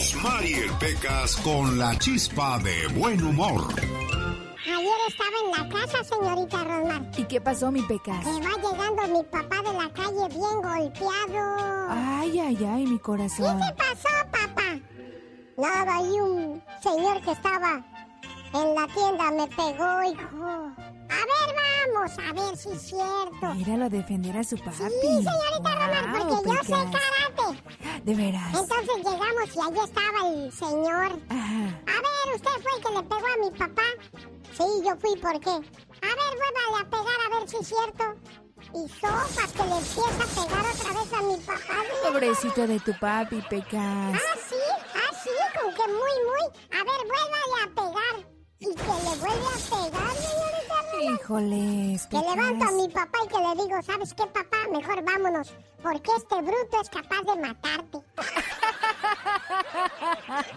Rosmarie Pecas con la chispa de buen humor. Ayer estaba en la casa, señorita Rosmar. ¿Y qué pasó, mi Pecas? Que va llegando mi papá de la calle bien golpeado. Ay, ay, ay, mi corazón. ¿Qué te pasó, papá? Nada, hay un señor que estaba en la tienda me pegó, hijo. A ver, vamos, a ver si es cierto. Míralo defender a su papi. Sí, señorita Román, porque yo sé karate. ¿De veras? Entonces llegamos y allí estaba el señor. A ver, ¿usted fue el que le pegó a mi papá? Sí, yo fui, ¿por qué? A ver, vuélvale a pegar a ver si es cierto. Y sopas que le empieza a pegar otra vez a mi papá. Pobrecito de tu papi, Pecas. Ah, sí, ah, sí, con que muy, muy. A ver, vuélvale a pegar. Y que le vuelve a pegar, señorita Román. Híjoles, Que levanto a mi papá y que le digo, ¿sabes qué, papá? Mejor vámonos, porque este bruto es capaz de matarte.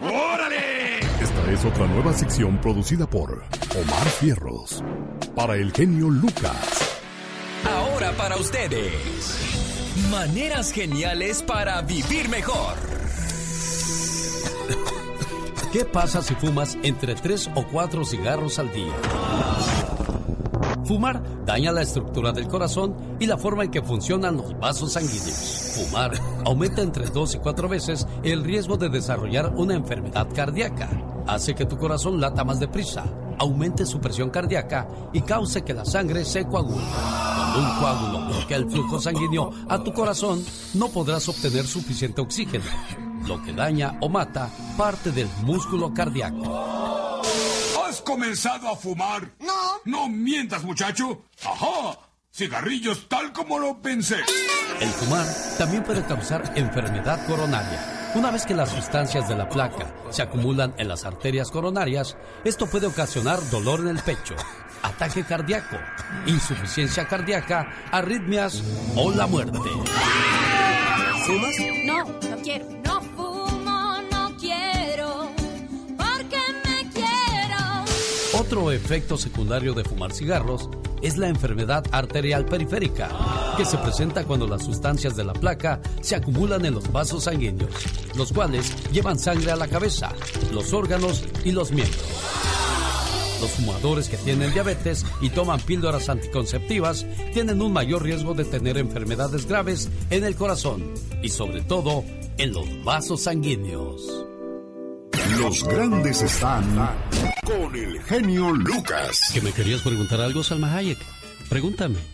¡Órale! Esta es otra nueva sección producida por Omar Fierros. Para el genio Lucas. Ahora para ustedes. Maneras geniales para vivir mejor. ¿Qué pasa si fumas entre 3 o 4 cigarros al día? Fumar daña la estructura del corazón y la forma en que funcionan los vasos sanguíneos. Fumar aumenta entre 2 y 4 veces el riesgo de desarrollar una enfermedad cardíaca. Hace que tu corazón lata más deprisa, aumente su presión cardíaca y cause que la sangre se coagule. Cuando un coágulo bloquea el flujo sanguíneo a tu corazón, no podrás obtener suficiente oxígeno, lo que daña o mata parte del músculo cardíaco. ¿Has comenzado a fumar? No. No mientas, muchacho. Ajá. Cigarrillos tal como lo pensé. El fumar también puede causar enfermedad coronaria. Una vez que las sustancias de la placa se acumulan en las arterias coronarias, esto puede ocasionar dolor en el pecho, ataque cardíaco, insuficiencia cardíaca, arritmias o la muerte. ¿Fumas? No, no quiero. No fumo, no quiero. Porque me quiero. Otro efecto secundario de fumar cigarros es la enfermedad arterial periférica, que se presenta cuando las sustancias de la placa se acumulan en los vasos sanguíneos, los cuales llevan sangre a la cabeza, los órganos y los miembros. Los fumadores que tienen diabetes y toman píldoras anticonceptivas tienen un mayor riesgo de tener enfermedades graves en el corazón y sobre todo en los vasos sanguíneos. Los grandes están con el genio Lucas. ¿Que me querías preguntar algo, Salma Hayek? Pregúntame.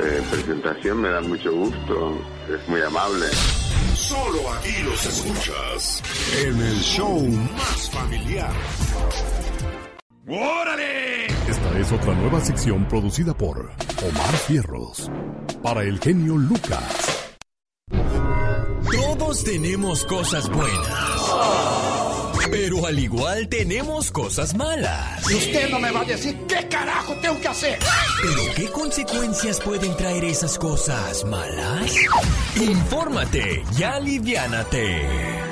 eh, presentación. Me da mucho gusto, es muy amable. Solo aquí los escuchas en el show más familiar. ¡Órale! Esta es otra nueva sección producida por Omar Fierros. Para el genio Lucas. Todos tenemos cosas buenas Pero al igual tenemos cosas malas. Y usted no me va a decir qué carajo tengo que hacer. ¿Pero qué consecuencias pueden traer esas cosas malas? Infórmate y aliviánate.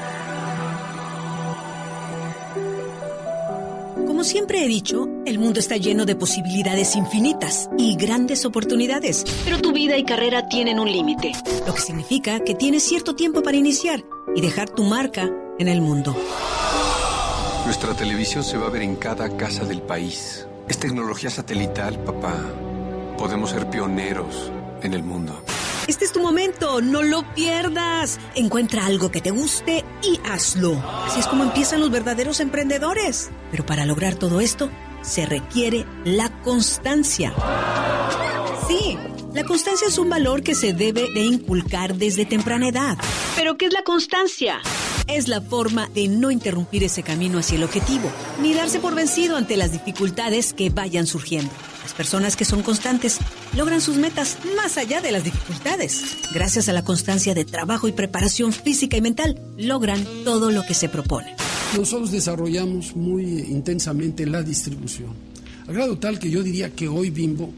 Como siempre he dicho, el mundo está lleno de posibilidades infinitas y grandes oportunidades, pero tu vida y carrera tienen un límite, lo que significa que tienes cierto tiempo para iniciar y dejar tu marca en el mundo. Nuestra televisión se va a ver en cada casa del país. Es tecnología satelital, papá. Podemos ser pioneros en el mundo. Este es tu momento, no lo pierdas. Encuentra algo que te guste y hazlo. Así es como empiezan los verdaderos emprendedores. Pero para lograr todo esto, se requiere la constancia. Sí, la constancia es un valor que se debe de inculcar desde temprana edad. ¿Pero qué es la constancia? Es la forma de no interrumpir ese camino hacia el objetivo, ni darse por vencido ante las dificultades que vayan surgiendo. Las personas que son constantes logran sus metas más allá de las dificultades. Gracias a la constancia de trabajo y preparación física y mental, logran todo lo que se proponen. Nosotros desarrollamos muy intensamente la distribución, al grado tal que yo diría que hoy Bimbo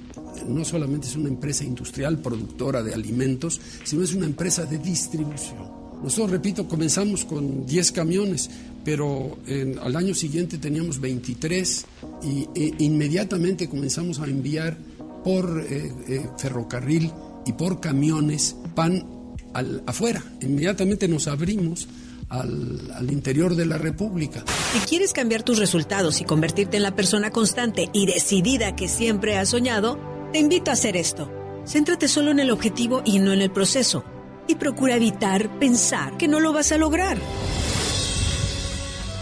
no solamente es una empresa industrial productora de alimentos, sino es una empresa de distribución. Nosotros, repito, comenzamos con 10 camiones, pero al año siguiente teníamos 23 y e, inmediatamente comenzamos a enviar por eh, eh, ferrocarril y por camiones pan al- afuera. Inmediatamente nos abrimos al, al interior de la República. Si quieres cambiar tus resultados y convertirte en la persona constante y decidida que siempre has soñado, te invito a hacer esto. Céntrate solo en el objetivo y no en el proceso. Y procura evitar pensar que no lo vas a lograr.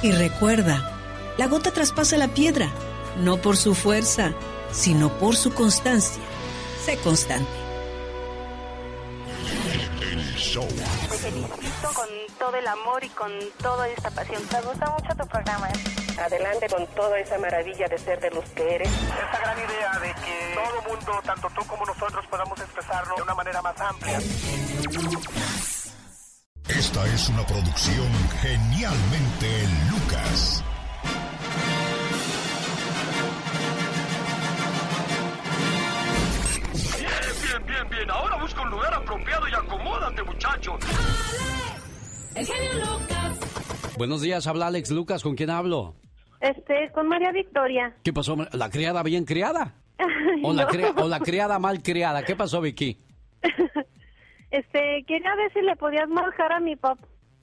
Y recuerda, la gota traspasa la piedra, no por su fuerza, sino por su constancia. Sé constante. Show. Te felicito con todo el amor y con toda esta pasión. Me gusta mucho tu programa. Adelante con toda esa maravilla de ser de los que eres. Esta gran idea de que todo mundo, tanto tú como nosotros, podamos expresarlo de una manera más amplia. Esta es una producción genialmente Lucas. Bien, bien, bien. Ahora busca un lugar apropiado y acomódate, muchacho. El genio Lucas. Buenos días, habla Alex Lucas, ¿con quién hablo? Este, con María Victoria. ¿Qué pasó? ¿La criada bien criada? ¿O la, No. cria- o la criada mal criada? ¿Qué pasó, Vicky? Este, quería ver si le podías marcar a mi papá,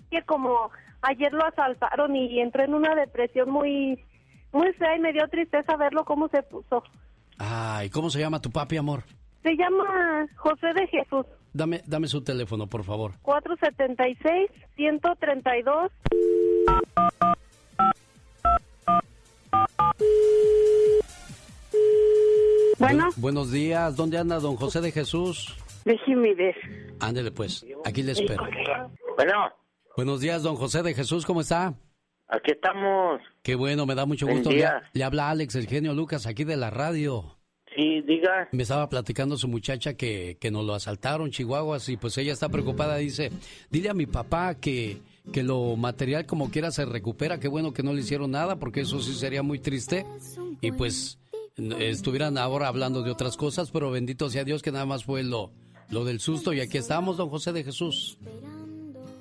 que como ayer lo asaltaron y entró en una depresión muy, muy fea y me dio tristeza verlo cómo se puso. Ay, ¿cómo se llama tu papi, amor? Se llama José de Jesús, Dame, dame su teléfono, por favor. 476-132. Bueno. Bu- buenos días, ¿dónde anda don José de Jesús? Déjeme ver. Ándele pues, aquí le espero. Bueno, Buenos días, don José de Jesús, ¿cómo está? aquí estamos. Qué bueno, me da mucho Buen gusto. Le, le habla Alex, el genio Lucas, aquí de la radio. Sí, diga. Me estaba platicando su muchacha que, que nos lo asaltaron, Chihuahuas, y pues ella está preocupada. Dice, dile a mi papá que, que lo material como quiera se recupera. Qué bueno que no le hicieron nada, porque eso sí sería muy triste. Y pues estuvieran ahora hablando de otras cosas, pero bendito sea Dios que nada más fue lo, lo del susto. Y aquí estamos, don José de Jesús.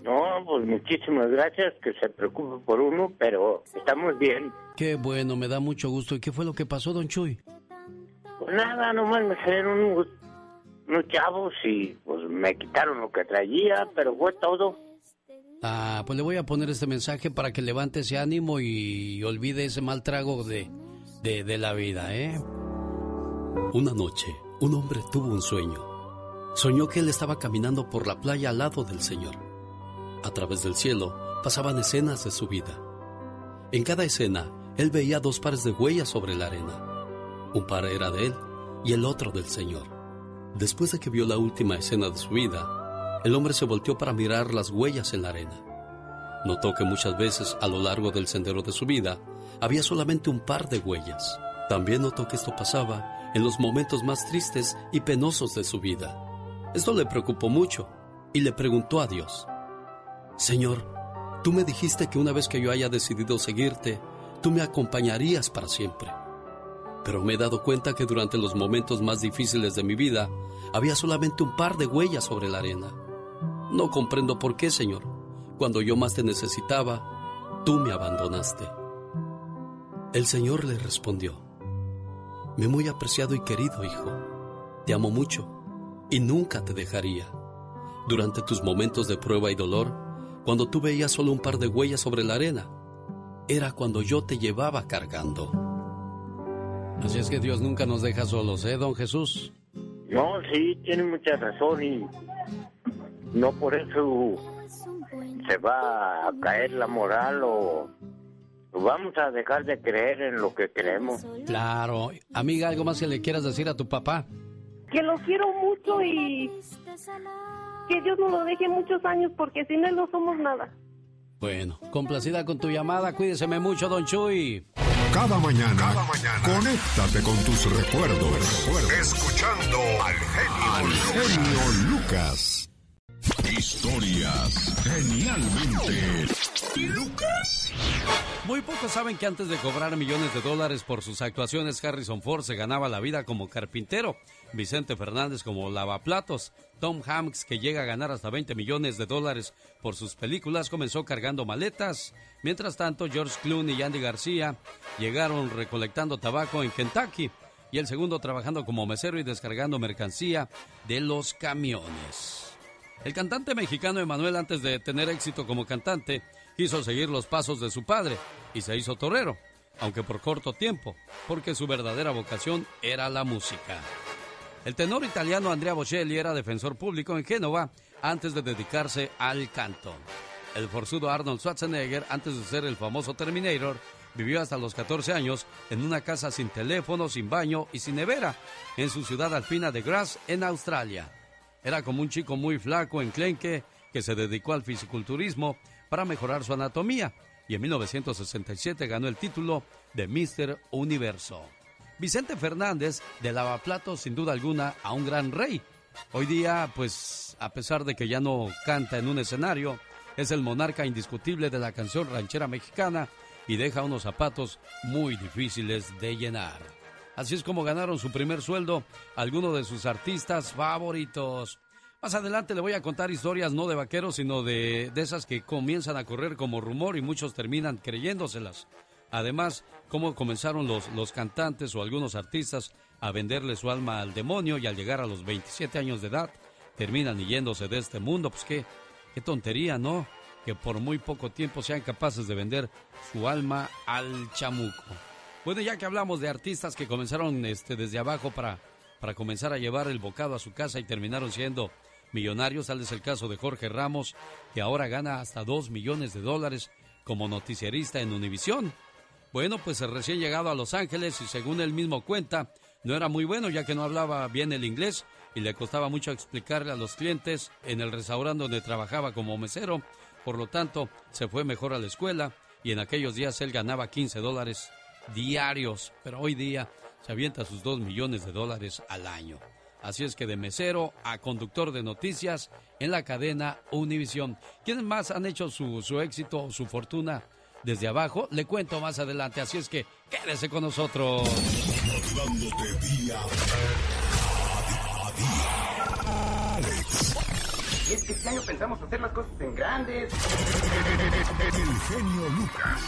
No, pues muchísimas gracias que se preocupe por uno, pero estamos bien. Qué bueno, me da mucho gusto. ¿Y qué fue lo que pasó, don Chuy? Pues nada, nomás me salieron unos, unos chavos y pues me quitaron lo que traía, pero fue todo. Ah, pues le voy a poner este mensaje para que levante ese ánimo y olvide ese mal trago de, de, de la vida, ¿eh? Una noche, un hombre tuvo un sueño. Soñó que él estaba caminando por la playa al lado del Señor. A través del cielo pasaban escenas de su vida. En cada escena, él veía dos pares de huellas sobre la arena. Un par era de él y el otro del Señor. Después de que vio la última escena de su vida, el hombre se volteó para mirar las huellas en la arena. Notó que muchas veces a lo largo del sendero de su vida había solamente un par de huellas. También notó que esto pasaba en los momentos más tristes y penosos de su vida. Esto le preocupó mucho y le preguntó a Dios, Señor, Tú me dijiste que una vez que yo haya decidido seguirte, tú me acompañarías para siempre. Pero me he dado cuenta que durante los momentos más difíciles de mi vida había solamente un par de huellas sobre la arena. No comprendo por qué, Señor. Cuando yo más te necesitaba, tú me abandonaste. El Señor le respondió, Mi muy apreciado y querido hijo, te amo mucho y nunca te dejaría. Durante tus momentos de prueba y dolor, cuando tú veías solo un par de huellas sobre la arena, era cuando yo te llevaba cargando. Así es que Dios nunca nos deja solos, ¿eh, don Jesús? No, sí, tiene mucha razón y no por eso se va a caer la moral o vamos a dejar de creer en lo que creemos. Claro. Amiga, ¿algo más que le quieras decir a tu papá? Que lo quiero mucho y que Dios nos lo deje muchos años porque sin él no somos nada. Bueno, complacida con tu llamada, cuídeseme mucho, don Chuy. Cada mañana, cada mañana, conéctate con tus recuerdos. Escuchando al genio, al genio Lucas. Historias genialmente Lucas. Muy pocos saben que antes de cobrar millones de dólares por sus actuaciones, Harrison Ford se ganaba la vida como carpintero, Vicente Fernández como lavaplatos, Tom Hanks, que llega a ganar hasta 20 millones de dólares por sus películas, comenzó cargando maletas. Mientras tanto, George Clooney y Andy García llegaron recolectando tabaco en Kentucky y el segundo trabajando como mesero y descargando mercancía de los camiones. El cantante mexicano Emanuel, antes de tener éxito como cantante, quiso seguir los pasos de su padre y se hizo torero, aunque por corto tiempo, porque su verdadera vocación era la música. El tenor italiano Andrea Bocelli era defensor público en Génova antes de dedicarse al canto. El forzudo Arnold Schwarzenegger, antes de ser el famoso Terminator, vivió hasta los 14 años en una casa sin teléfono, sin baño y sin nevera, en su ciudad alpina de Grass, en Australia. Era como un chico muy flaco, enclenque, que se dedicó al fisiculturismo para mejorar su anatomía y en 1967 ganó el título de Mister Universo. Vicente Fernández de lavaplatos sin duda alguna a un gran rey. Hoy día, pues, a pesar de que ya no canta en un escenario, es el monarca indiscutible de la canción ranchera mexicana y deja unos zapatos muy difíciles de llenar. Así es como ganaron su primer sueldo algunos de sus artistas favoritos. Más adelante le voy a contar historias no de vaqueros, sino de, de esas que comienzan a correr como rumor y muchos terminan creyéndoselas. Además, cómo comenzaron los, los cantantes o algunos artistas a venderle su alma al demonio y al llegar a los 27 años de edad terminan yéndose de este mundo. Pues qué, qué tontería, ¿no? Que por muy poco tiempo sean capaces de vender su alma al chamuco. Bueno, ya que hablamos de artistas que comenzaron este, desde abajo para, para comenzar a llevar el bocado a su casa y terminaron siendo millonarios, tal es el caso de Jorge Ramos, que ahora gana hasta 2 millones de dólares como noticiarista en Univisión. Bueno, pues recién llegado a Los Ángeles y según él mismo cuenta, no era muy bueno ya que no hablaba bien el inglés y le costaba mucho explicarle a los clientes en el restaurante donde trabajaba como mesero. Por lo tanto, se fue mejor a la escuela y en aquellos días él ganaba 15 dólares diarios, pero hoy día se avienta sus 2 millones de dólares al año. Así es que de mesero a conductor de noticias en la cadena Univisión. ¿Quiénes más han hecho su, su éxito o su fortuna desde abajo? Le cuento más adelante, así es que quédese con nosotros. Motivándote día a día. Alex, Y es que este año pensamos hacer las cosas en grandes. el genio Lucas,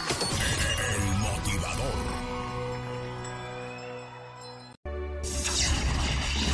el motivador.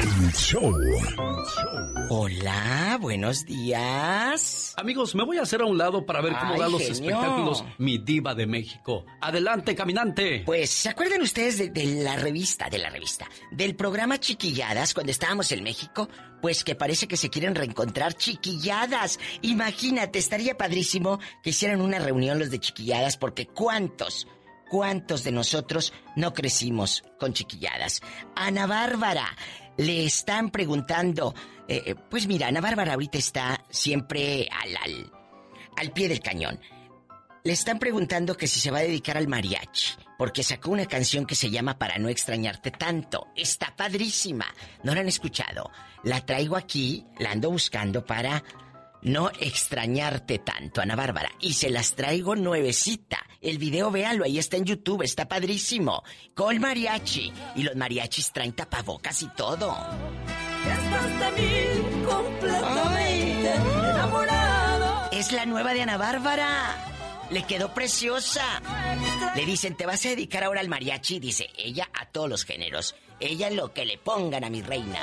El show. Hola, buenos días. Amigos, me voy a hacer a un lado para ver cómo Ay, dan los genio. espectáculos Mi Diva de México. Adelante, caminante. Pues, ¿se acuerdan ustedes de, de la revista, de la revista, del programa Chiquilladas cuando estábamos en México? Pues que parece que se quieren reencontrar Chiquilladas. Imagínate, estaría padrísimo que hicieran una reunión los de Chiquilladas porque ¿cuántos? ¿Cuántos de nosotros no crecimos con Chiquilladas? Ana Bárbara, le están preguntando, eh, eh, pues mira, Ana Bárbara ahorita está siempre al, al, al pie del cañón. Le están preguntando que si se va a dedicar al mariachi, porque sacó una canción que se llama Para no extrañarte tanto. Está padrísima. ¿No la han escuchado? La traigo aquí, la ando buscando para no extrañarte tanto, Ana Bárbara. Y se las traigo nuevecita. El video, véalo, ahí está en YouTube, está padrísimo. Con mariachi. Y los mariachis traen tapabocas y todo. Completamente enamorado. Es la nueva de Ana Bárbara. Le quedó preciosa. Le dicen, ¿te vas a dedicar ahora al mariachi? Dice, ella a todos los géneros. Ella lo que le pongan a mi reina.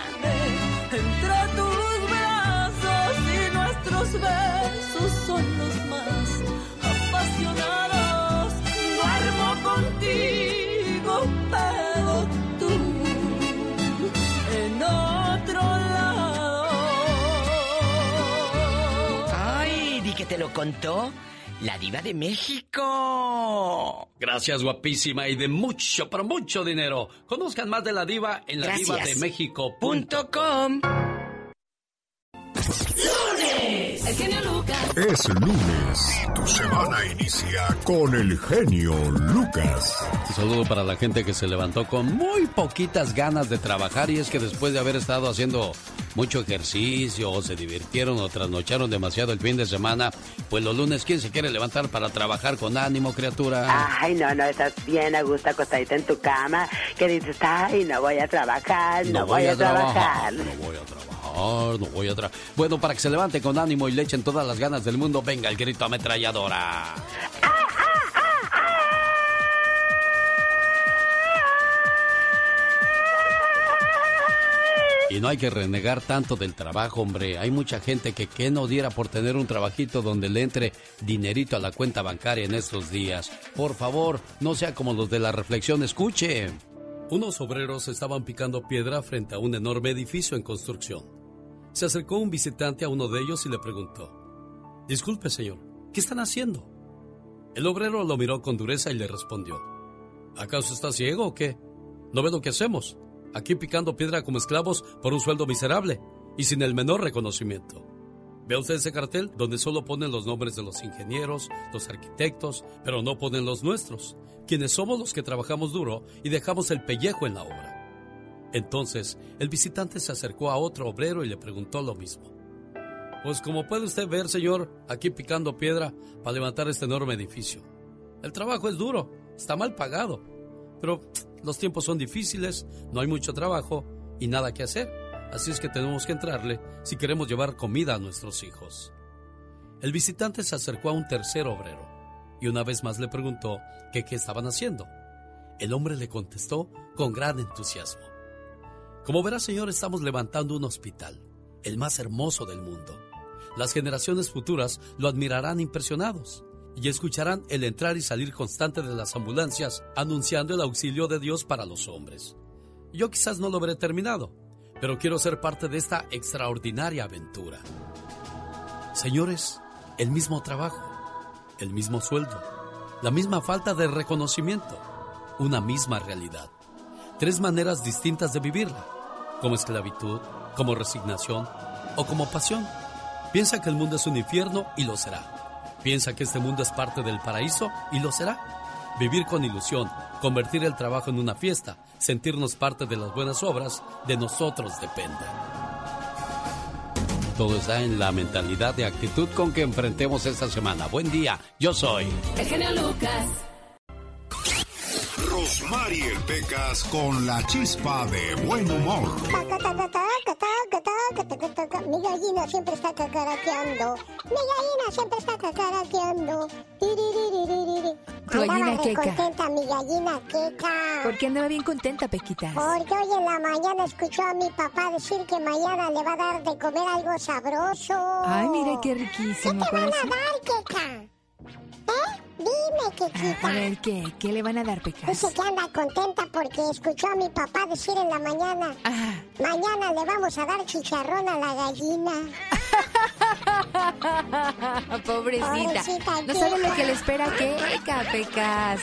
Nuestros besos son los más apasionados. Duermo contigo, pero tú en otro lado. Ay, di que te lo contó la diva de México. Gracias, guapísima, y de mucho, pero mucho dinero. Conozcan más de la diva en la Gracias. diva de México. El genio Lucas. Es lunes. Tu semana inicia con el genio Lucas. Un saludo para la gente que se levantó con muy poquitas ganas de trabajar y es que después de haber estado haciendo mucho ejercicio o se divirtieron o trasnocharon demasiado el fin de semana, pues los lunes, ¿quién se quiere levantar para trabajar con ánimo, criatura? Ay, no, no, estás bien a gusto acostadita en tu cama, que dices, ay, no voy a trabajar, no, voy, a trabajar. No voy a trabajar, no voy a trabajar. Bueno, para que se levante con ánimo y le echen todas las ganas del mundo, venga el grito ametralladora. Y no hay que renegar tanto del trabajo, hombre. Hay mucha gente que que no diera por tener un trabajito donde le entre dinerito a la cuenta bancaria en estos días. Por favor, no sea como los de la reflexión, escuche. Unos obreros estaban picando piedra frente a un enorme edificio en construcción. Se acercó un visitante a uno de ellos y le preguntó, Disculpe, señor, ¿qué están haciendo? El obrero lo miró con dureza y le respondió, ¿acaso está ciego o qué? ¿No ve lo que hacemos? Aquí picando piedra como esclavos por un sueldo miserable y sin el menor reconocimiento. ¿Ve usted ese cartel donde solo ponen los nombres de los ingenieros, los arquitectos, pero no ponen los nuestros, quienes somos los que trabajamos duro y dejamos el pellejo en la obra? Entonces, el visitante se acercó a otro obrero y le preguntó lo mismo. Pues como puede usted ver, señor, aquí picando piedra para levantar este enorme edificio. El trabajo es duro, está mal pagado, pero los tiempos son difíciles, no hay mucho trabajo y nada que hacer, así es que tenemos que entrarle si queremos llevar comida a nuestros hijos. El visitante se acercó a un tercer obrero y una vez más le preguntó que qué estaban haciendo. El hombre le contestó con gran entusiasmo. Como verá, señor, estamos levantando un hospital, el más hermoso del mundo. Las generaciones futuras lo admirarán impresionados y escucharán el entrar y salir constante de las ambulancias anunciando el auxilio de Dios para los hombres. Yo quizás no lo veré terminado, pero quiero ser parte de esta extraordinaria aventura. Señores, el mismo trabajo, el mismo sueldo, la misma falta de reconocimiento, una misma realidad. Tres maneras distintas de vivirla, como esclavitud, como resignación o como pasión. Piensa que el mundo es un infierno y lo será. Piensa que este mundo es parte del paraíso y lo será. Vivir con ilusión, convertir el trabajo en una fiesta, sentirnos parte de las buenas obras, de nosotros depende. Todo está en la mentalidad de actitud con que enfrentemos esta semana. Buen día, yo soy. El Lucas. Rosmarie Pecas con la chispa de buen humor. Mi gallina siempre está cacaraqueando. Mi gallina siempre está cacaraqueando. Tu Andaba gallina queca. recontenta mi gallina queca. ¿Por qué andaba bien contenta, Pequitas? Porque hoy en la mañana escuchó a mi papá decir que mañana le va a dar de comer algo sabroso. Ay, mira qué ¿Qué riquísimo, te van a dar, queca? ¿Eh? Dime, quequita. A ver, ¿qué? ¿Qué le van a dar, Pecas? Dice que anda contenta porque escuchó a mi papá decir en la mañana, mañana le vamos a dar chicharrón a la gallina. Pobrecita. Pobrecita, No sabe lo que le espera Keika, Pecas.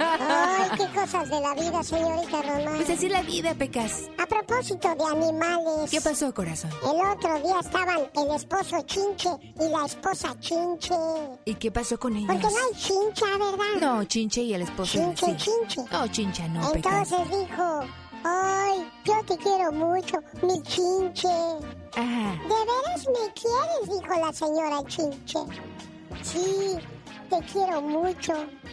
Ay, qué cosas de la vida, señorita Román. Pues así la vida, Pecas. A propósito de animales. ¿Qué pasó, corazón? El otro día estaban el esposo chinche y la esposa chinche. ¿Y qué pasó con ellos? Porque no hay chincha, ¿verdad? No, Chinche y el esposo. Chinche, sí. chinche. No, Chincha, no. Entonces dijo, ay, yo te quiero mucho, mi chinche. Ajá. ¿De veras me quieres? Dijo la señora chinche. Sí, te quiero mucho.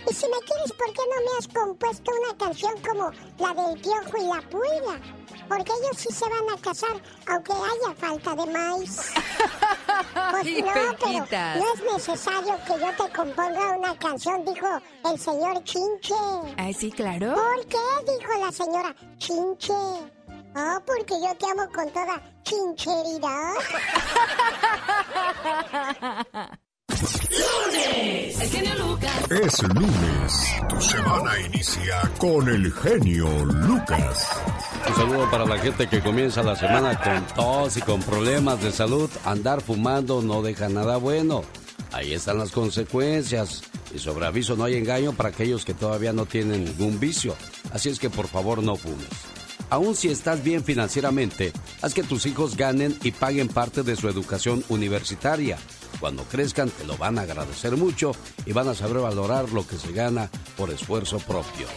Y si me quieres, ¿por qué no me has compuesto una canción como la del piojo y la pulga? Porque ellos sí se van a casar, aunque haya falta de maíz. Pues no, pero no es necesario que yo te componga una canción, dijo el señor Chinche. Ah, sí, claro. ¿Por qué? Dijo la señora Chinche. Oh, porque yo te amo con toda chincheridad. El genio Lucas. Es lunes. Tu semana inicia con el genio Lucas. Un saludo para la gente que comienza la semana con tos y con problemas de salud. Andar fumando no deja nada bueno. Ahí están las consecuencias. Y sobre aviso no hay engaño para aquellos que todavía no tienen ningún vicio. Así es que por favor no fumes. Aún si estás bien financieramente, haz que tus hijos ganen y paguen parte de su educación universitaria. Cuando crezcan te lo van a agradecer mucho y van a saber valorar lo que se gana por esfuerzo propio.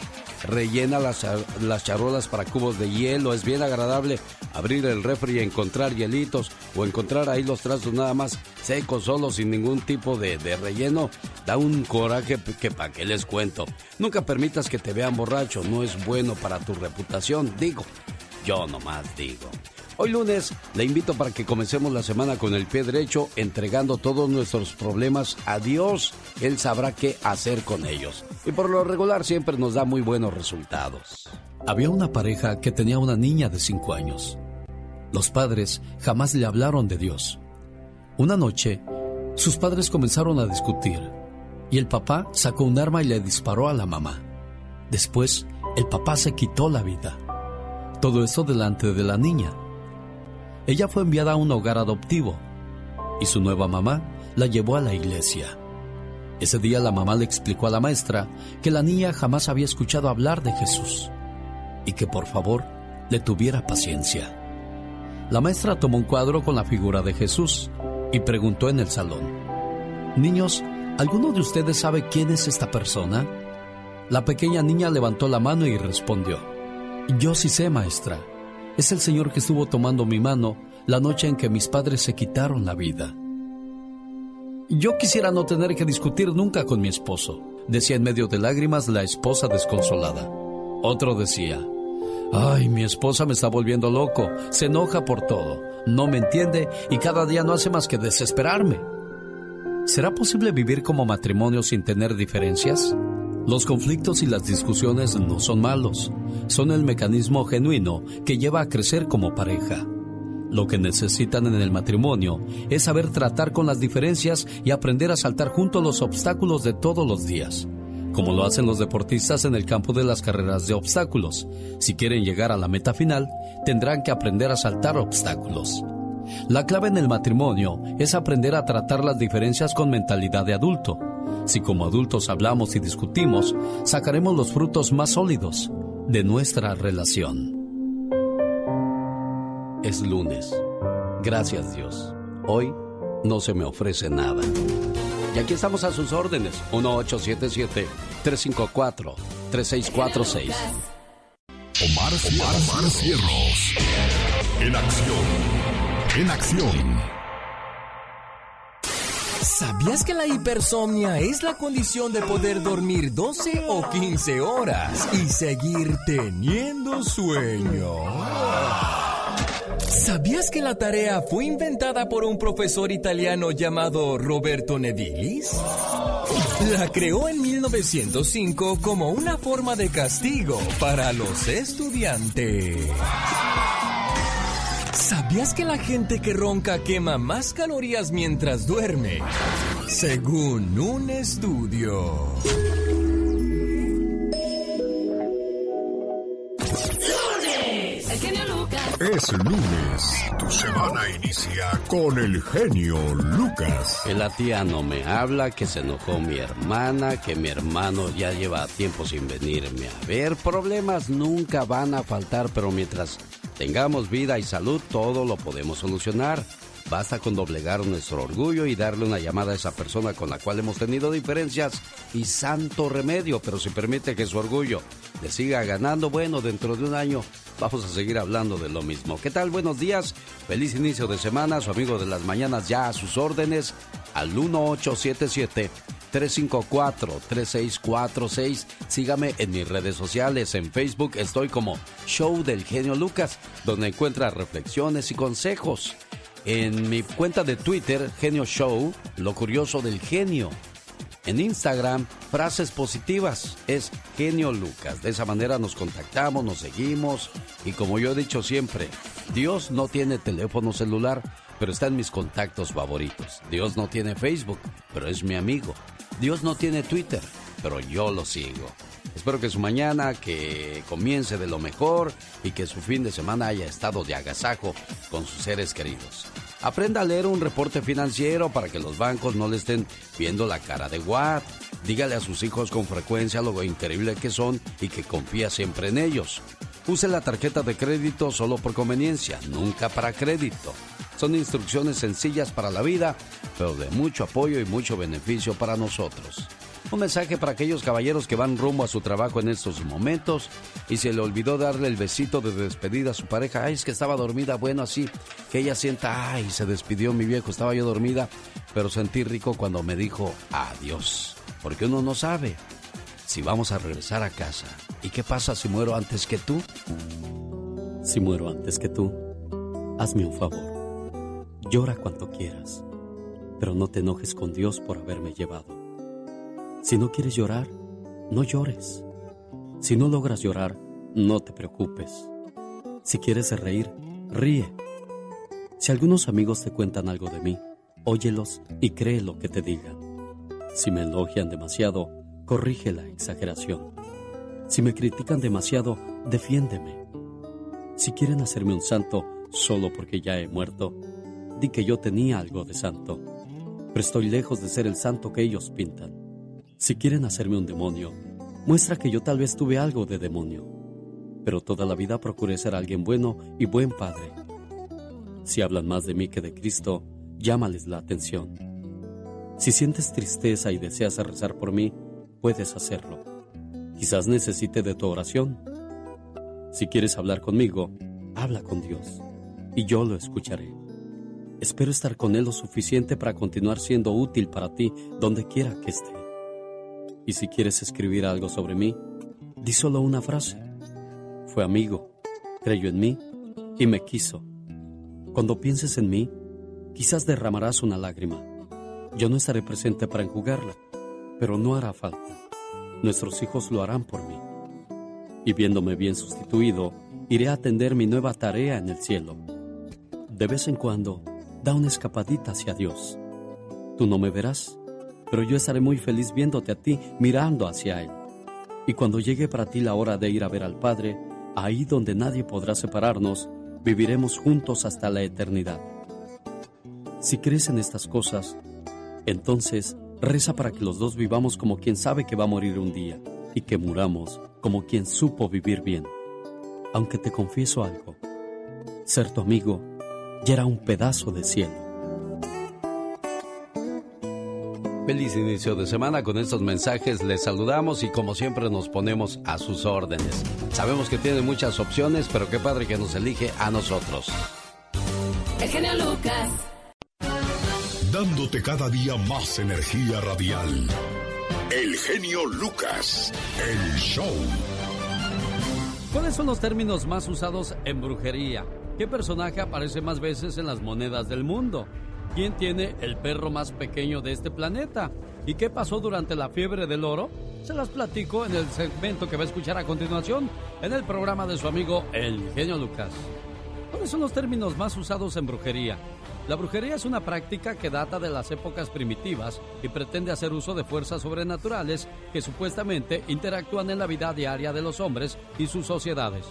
Rellena las, las charolas para cubos de hielo. Es bien agradable abrir el refri y encontrar hielitos o encontrar ahí los trazos nada más secos, solos, sin ningún tipo de, de relleno. Da un coraje que para qué les cuento. Nunca permitas que te vean borracho. No es bueno para tu reputación. Digo, yo nomás digo. Hoy lunes le invito para que comencemos la semana con el pie derecho, entregando todos nuestros problemas a Dios. Él sabrá qué hacer con ellos. Y por lo regular siempre nos da muy buenos resultados. Había una pareja que tenía una niña de cinco años. Los padres jamás le hablaron de Dios. Una noche, sus padres comenzaron a discutir y el papá sacó un arma y le disparó a la mamá. Después, el papá se quitó la vida. Todo eso delante de la niña. Ella fue enviada a un hogar adoptivo y su nueva mamá la llevó a la iglesia. Ese día la mamá le explicó a la maestra que la niña jamás había escuchado hablar de Jesús y que por favor le tuviera paciencia. La maestra tomó un cuadro con la figura de Jesús y preguntó en el salón, Niños, ¿alguno de ustedes sabe quién es esta persona? La pequeña niña levantó la mano y respondió, Yo sí sé, maestra. Es el Señor que estuvo tomando mi mano la noche en que mis padres se quitaron la vida. Yo quisiera no tener que discutir nunca con mi esposo, decía en medio de lágrimas la esposa desconsolada. Otro decía, Ay, mi esposa me está volviendo loco, se enoja por todo, no me entiende y cada día no hace más que desesperarme. ¿Será posible vivir como matrimonio sin tener diferencias? Los conflictos y las discusiones no son malos, son el mecanismo genuino que lleva a crecer como pareja. Lo que necesitan en el matrimonio es saber tratar con las diferencias y aprender a saltar juntos los obstáculos de todos los días, como lo hacen los deportistas en el campo de las carreras de obstáculos. Si quieren llegar a la meta final, tendrán que aprender a saltar obstáculos. La clave en el matrimonio es aprender a tratar las diferencias con mentalidad de adulto. Si como adultos hablamos y discutimos, sacaremos los frutos más sólidos de nuestra relación. Es lunes. Gracias Dios. Hoy no se me ofrece nada. Y aquí estamos a sus órdenes. 1877-354-3646. Omar, Omar, Omar Cierros. En acción. En acción. ¿Sabías que la hipersomnia es la condición de poder dormir 12 o 15 horas y seguir teniendo sueño? ¿Sabías que la tarea fue inventada por un profesor italiano llamado Roberto Nedilis? La creó en 1905 como una forma de castigo para los estudiantes. ¿Sabías que la gente que ronca quema más calorías mientras duerme? Según un estudio. Es lunes y tu semana inicia con el genio Lucas. Que la tía no me habla, que se enojó mi hermana, que mi hermano ya lleva tiempo sin venirme a ver. Problemas nunca van a faltar, pero mientras tengamos vida y salud, todo lo podemos solucionar. Basta con doblegar nuestro orgullo y darle una llamada a esa persona con la cual hemos tenido diferencias y santo remedio, pero si permite que su orgullo le siga ganando, bueno, dentro de un año vamos a seguir hablando de lo mismo. ¿Qué tal? Buenos días, feliz inicio de semana, su amigo de las mañanas ya a sus órdenes al 1877. 354-3646. Sígame en mis redes sociales. En Facebook estoy como Show del Genio Lucas, donde encuentra reflexiones y consejos en mi cuenta de Twitter, Genio Show, lo curioso del genio. En Instagram, frases positivas, es Genio Lucas. De esa manera nos contactamos, nos seguimos y como yo he dicho siempre, Dios no tiene teléfono celular, pero está en mis contactos favoritos. Dios no tiene Facebook, pero es mi amigo. Dios no tiene Twitter, pero yo lo sigo. Espero que su mañana que comience de lo mejor y que su fin de semana haya estado de agasajo con sus seres queridos. Aprenda a leer un reporte financiero para que los bancos no le estén viendo la cara de Watt. Dígale a sus hijos con frecuencia lo increíble que son y que confía siempre en ellos. Use la tarjeta de crédito solo por conveniencia, nunca para crédito. Son instrucciones sencillas para la vida, pero de mucho apoyo y mucho beneficio para nosotros. Un mensaje para aquellos caballeros que van rumbo a su trabajo en estos momentos y se le olvidó darle el besito de despedida a su pareja. Ay, es que estaba dormida. Bueno, así que ella sienta, ay, se despidió mi viejo, estaba yo dormida, pero sentí rico cuando me dijo adiós. Porque uno no sabe si vamos a regresar a casa. ¿Y qué pasa si muero antes que tú? Si muero antes que tú, hazme un favor. Llora cuanto quieras, pero no te enojes con Dios por haberme llevado. Si no quieres llorar, no llores. Si no logras llorar, no te preocupes. Si quieres reír, ríe. Si algunos amigos te cuentan algo de mí, óyelos y cree lo que te digan. Si me elogian demasiado, corrige la exageración. Si me critican demasiado, defiéndeme. Si quieren hacerme un santo solo porque ya he muerto, di que yo tenía algo de santo, pero estoy lejos de ser el santo que ellos pintan. Si quieren hacerme un demonio, muestra que yo tal vez tuve algo de demonio, pero toda la vida procuré ser alguien bueno y buen padre. Si hablan más de mí que de Cristo, llámales la atención. Si sientes tristeza y deseas rezar por mí, puedes hacerlo. Quizás necesite de tu oración. Si quieres hablar conmigo, habla con Dios, y yo lo escucharé. Espero estar con Él lo suficiente para continuar siendo útil para ti donde quiera que esté. Y si quieres escribir algo sobre mí, di solo una frase. Fue amigo, creyó en mí y me quiso. Cuando pienses en mí, quizás derramarás una lágrima. Yo no estaré presente para enjugarla, pero no hará falta. Nuestros hijos lo harán por mí. Y viéndome bien sustituido, iré a atender mi nueva tarea en el cielo. De vez en cuando, da una escapadita hacia Dios. Tú no me verás, pero yo estaré muy feliz viéndote a ti mirando hacia Él. Y cuando llegue para ti la hora de ir a ver al Padre, ahí donde nadie podrá separarnos, viviremos juntos hasta la eternidad. Si crees en estas cosas, entonces reza para que los dos vivamos como quien sabe que va a morir un día y que muramos como quien supo vivir bien. Aunque te confieso algo, ser tu amigo ya era un pedazo de cielo. Feliz inicio de semana con estos mensajes. Les saludamos y como siempre nos ponemos a sus órdenes. Sabemos que tiene muchas opciones, pero qué padre que nos elige a nosotros. El genio Lucas. Dándote cada día más energía radial. El genio Lucas. El show. ¿Cuáles son los términos más usados en brujería? ¿Qué personaje aparece más veces en las monedas del mundo? ¿Quién tiene el perro más pequeño de este planeta? ¿Y qué pasó durante la fiebre del oro? Se las platico en el segmento que va a escuchar a continuación en el programa de su amigo El Genio Lucas. ¿Cuáles son los términos más usados en brujería? La brujería es una práctica que data de las épocas primitivas y pretende hacer uso de fuerzas sobrenaturales que supuestamente interactúan en la vida diaria de los hombres y sus sociedades.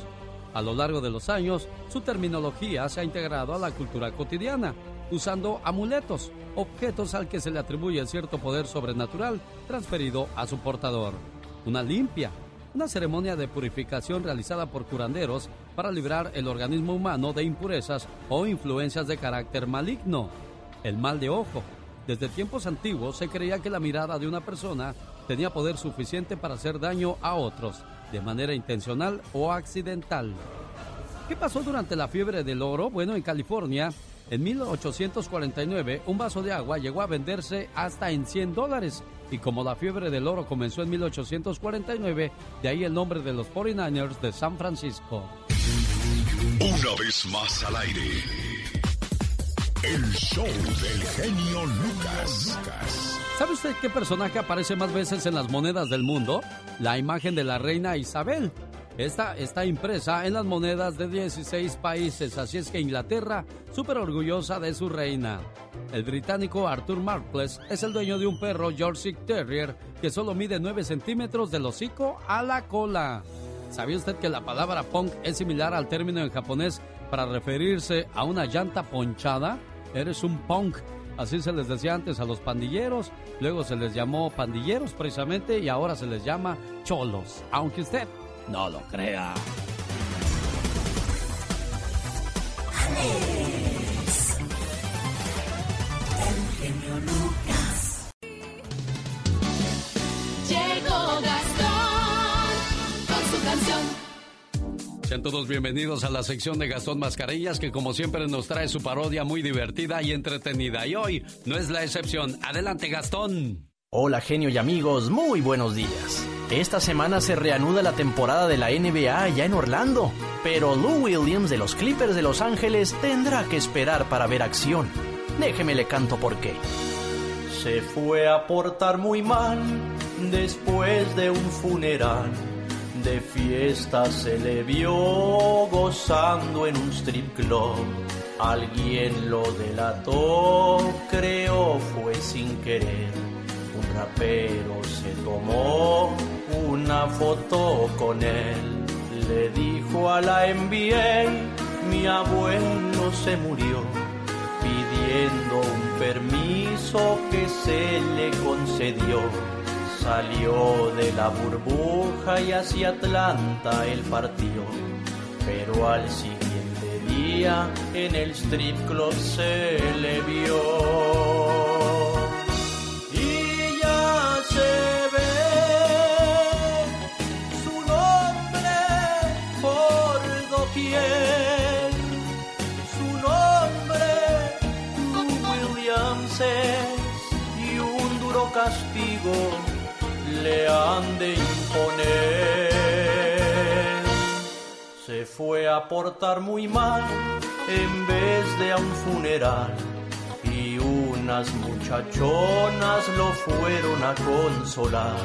A lo largo de los años, su terminología se ha integrado a la cultura cotidiana, usando amuletos, objetos al que se le atribuye cierto poder sobrenatural transferido a su portador. Una limpia, una ceremonia de purificación realizada por curanderos para librar el organismo humano de impurezas o influencias de carácter maligno. El mal de ojo. Desde tiempos antiguos se creía que la mirada de una persona tenía poder suficiente para hacer daño a otros, de manera intencional o accidental. ¿Qué pasó durante la fiebre del oro? Bueno, en California, en 1849, un vaso de agua llegó a venderse hasta en 100 dólares. Y como la fiebre del oro comenzó en 1849, de ahí el nombre de los 49ers de San Francisco. Una vez más al aire. El show del genio Lucas. ¿Sabe usted qué personaje aparece más veces en las monedas del mundo? La imagen de la reina Isabel. Esta está impresa en las monedas de 16 países, así es que Inglaterra, súper orgullosa de su reina. El británico Arthur Marples es el dueño de un perro Yorkshire Terrier que solo mide 9 centímetros del hocico a la cola. ¿Sabía usted que la palabra punk es similar al término en japonés para referirse a una llanta ponchada? Eres un punk. Así se les decía antes a los pandilleros, luego se les llamó pandilleros precisamente y ahora se les llama cholos, aunque usted no lo crea. Llegó Gastón con su canción. Sean todos bienvenidos a la sección de Gastón Mascarillas que como siempre nos trae su parodia muy divertida y entretenida. Y hoy no es la excepción. Adelante Gastón. Hola genio y amigos, muy buenos días. Esta semana se reanuda la temporada de la NBA ya en Orlando, pero Lou Williams de los Clippers de Los Ángeles tendrá que esperar para ver acción. Déjeme le canto por qué. Se fue a portar muy mal después de un funeral. De fiesta se le vio gozando en un strip club. Alguien lo delató, creo fue sin querer. Un rapero se tomó una foto con él. Le dijo a la NBA, mi abuelo se murió, pidiendo un permiso que se le concedió. Salió de la burbuja y hacia Atlanta él partió, pero al siguiente día en el strip club se le vio. Le han de imponer. Se fue a portar muy mal en vez de a un funeral y unas muchachonas lo fueron a consolar.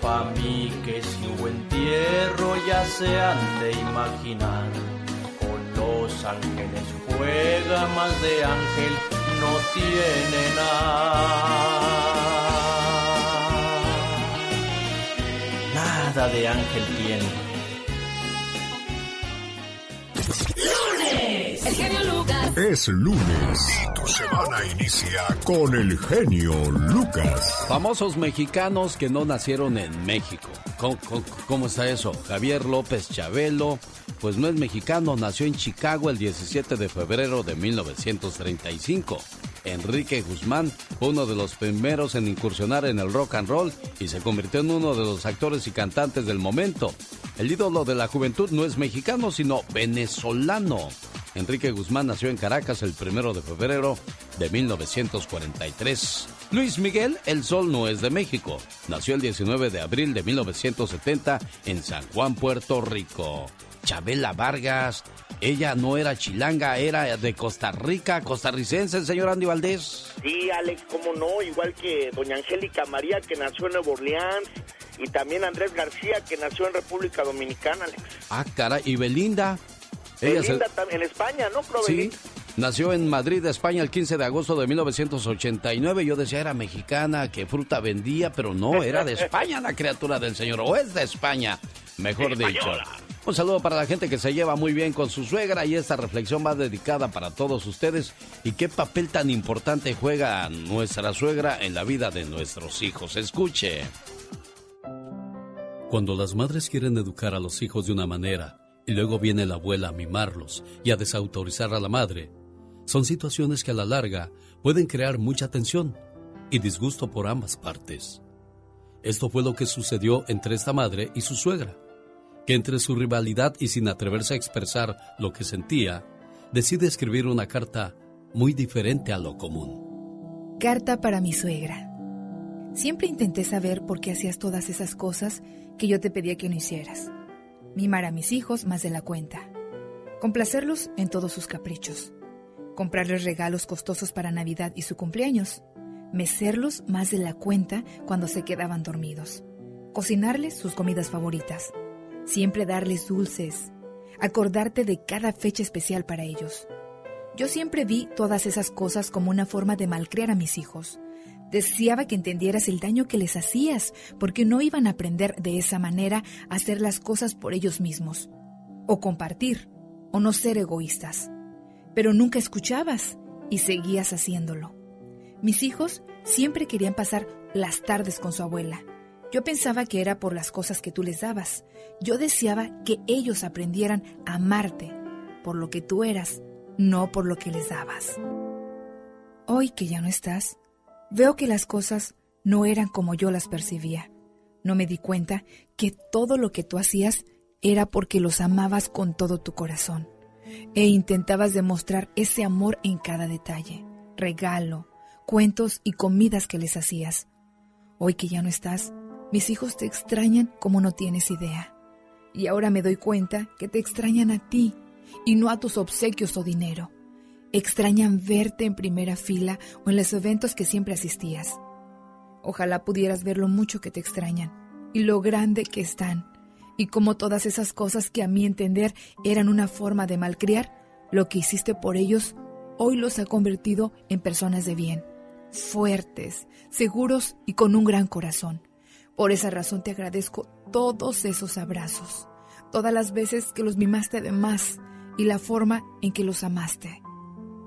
Pa' mí que si hubo entierro ya se han de imaginar. Con los ángeles juega más de ángel, no tiene nada. Nada de ángel tiene. El genio Lucas. Es lunes y tu semana inicia con el genio Lucas. Famosos mexicanos que no nacieron en México. ¿Cómo, cómo- cómo está eso? Javier López Chabelo, pues no es mexicano, nació en Chicago el 17 de febrero de 1935. Enrique Guzmán fue uno de los primeros en incursionar en el rock and roll y se convirtió en uno de los actores y cantantes del momento. El ídolo de la juventud no es mexicano, sino venezolano. Enrique Guzmán nació en Caracas el primero de febrero de 1943. Luis Miguel, el sol no es de México. Nació el 19 de abril de 1970 en San Juan, Puerto Rico. Chabela Vargas, ella no era chilanga, era de Costa Rica, costarricense, el señor Andy Valdés. Sí, Alex, cómo no, igual que doña Angélica María, que nació en Nueva Orleans, y también Andrés García, que nació en República Dominicana, Alex. Ah, cara, y Belinda. Ella Belinda en España, ¿no? Creo Sí, Belinda. nació en Madrid, España, el 15 de agosto de 1989. Yo decía era mexicana, que fruta vendía, pero no, era de España la criatura del señor, o es de España, mejor dicho. Un saludo para la gente que se lleva muy bien con su suegra y esta reflexión va dedicada para todos ustedes. ¿Y qué papel tan importante juega nuestra suegra en la vida de nuestros hijos? Escuche. Cuando las madres quieren educar a los hijos de una manera y luego viene la abuela a mimarlos y a desautorizar a la madre, son situaciones que a la larga pueden crear mucha tensión y disgusto por ambas partes. Esto fue lo que sucedió entre esta madre y su suegra, que entre su rivalidad y sin atreverse a expresar lo que sentía, decide escribir una carta muy diferente a lo común. Carta para mi suegra. Siempre intenté saber por qué hacías todas esas cosas que yo te pedía que no hicieras. Mimar a mis hijos más de la cuenta. Complacerlos en todos sus caprichos. Comprarles regalos costosos para Navidad y su cumpleaños. Mecerlos más de la cuenta cuando se quedaban dormidos. Cocinarles sus comidas favoritas. Siempre darles dulces. Acordarte de cada fecha especial para ellos. Yo siempre vi todas esas cosas como una forma de malcriar a mis hijos. Deseaba que entendieras el daño que les hacías, porque no iban a aprender de esa manera a hacer las cosas por ellos mismos, o compartir, o no ser egoístas. Pero nunca escuchabas y seguías haciéndolo. Mis hijos siempre querían pasar las tardes con su abuela. Yo pensaba que era por las cosas que tú les dabas. Yo deseaba que ellos aprendieran a amarte por lo que tú eras, no por lo que les dabas. Hoy que ya no estás, Veo que las cosas no eran como yo las percibía. No me di cuenta que todo lo que tú hacías era porque los amabas con todo tu corazón e intentabas demostrar ese amor en cada detalle, regalo, cuentos y comidas que les hacías. Hoy que ya no estás, mis hijos te extrañan como no tienes idea. Y ahora me doy cuenta que te extrañan a ti y no a tus obsequios o dinero. Extrañan verte en primera fila o en los eventos que siempre asistías. Ojalá pudieras ver lo mucho que te extrañan y lo grande que están, y como todas esas cosas que a mi entender eran una forma de malcriar, lo que hiciste por ellos hoy los ha convertido en personas de bien, fuertes, seguros y con un gran corazón. Por esa razón te agradezco todos esos abrazos, todas las veces que los mimaste de más y la forma en que los amaste.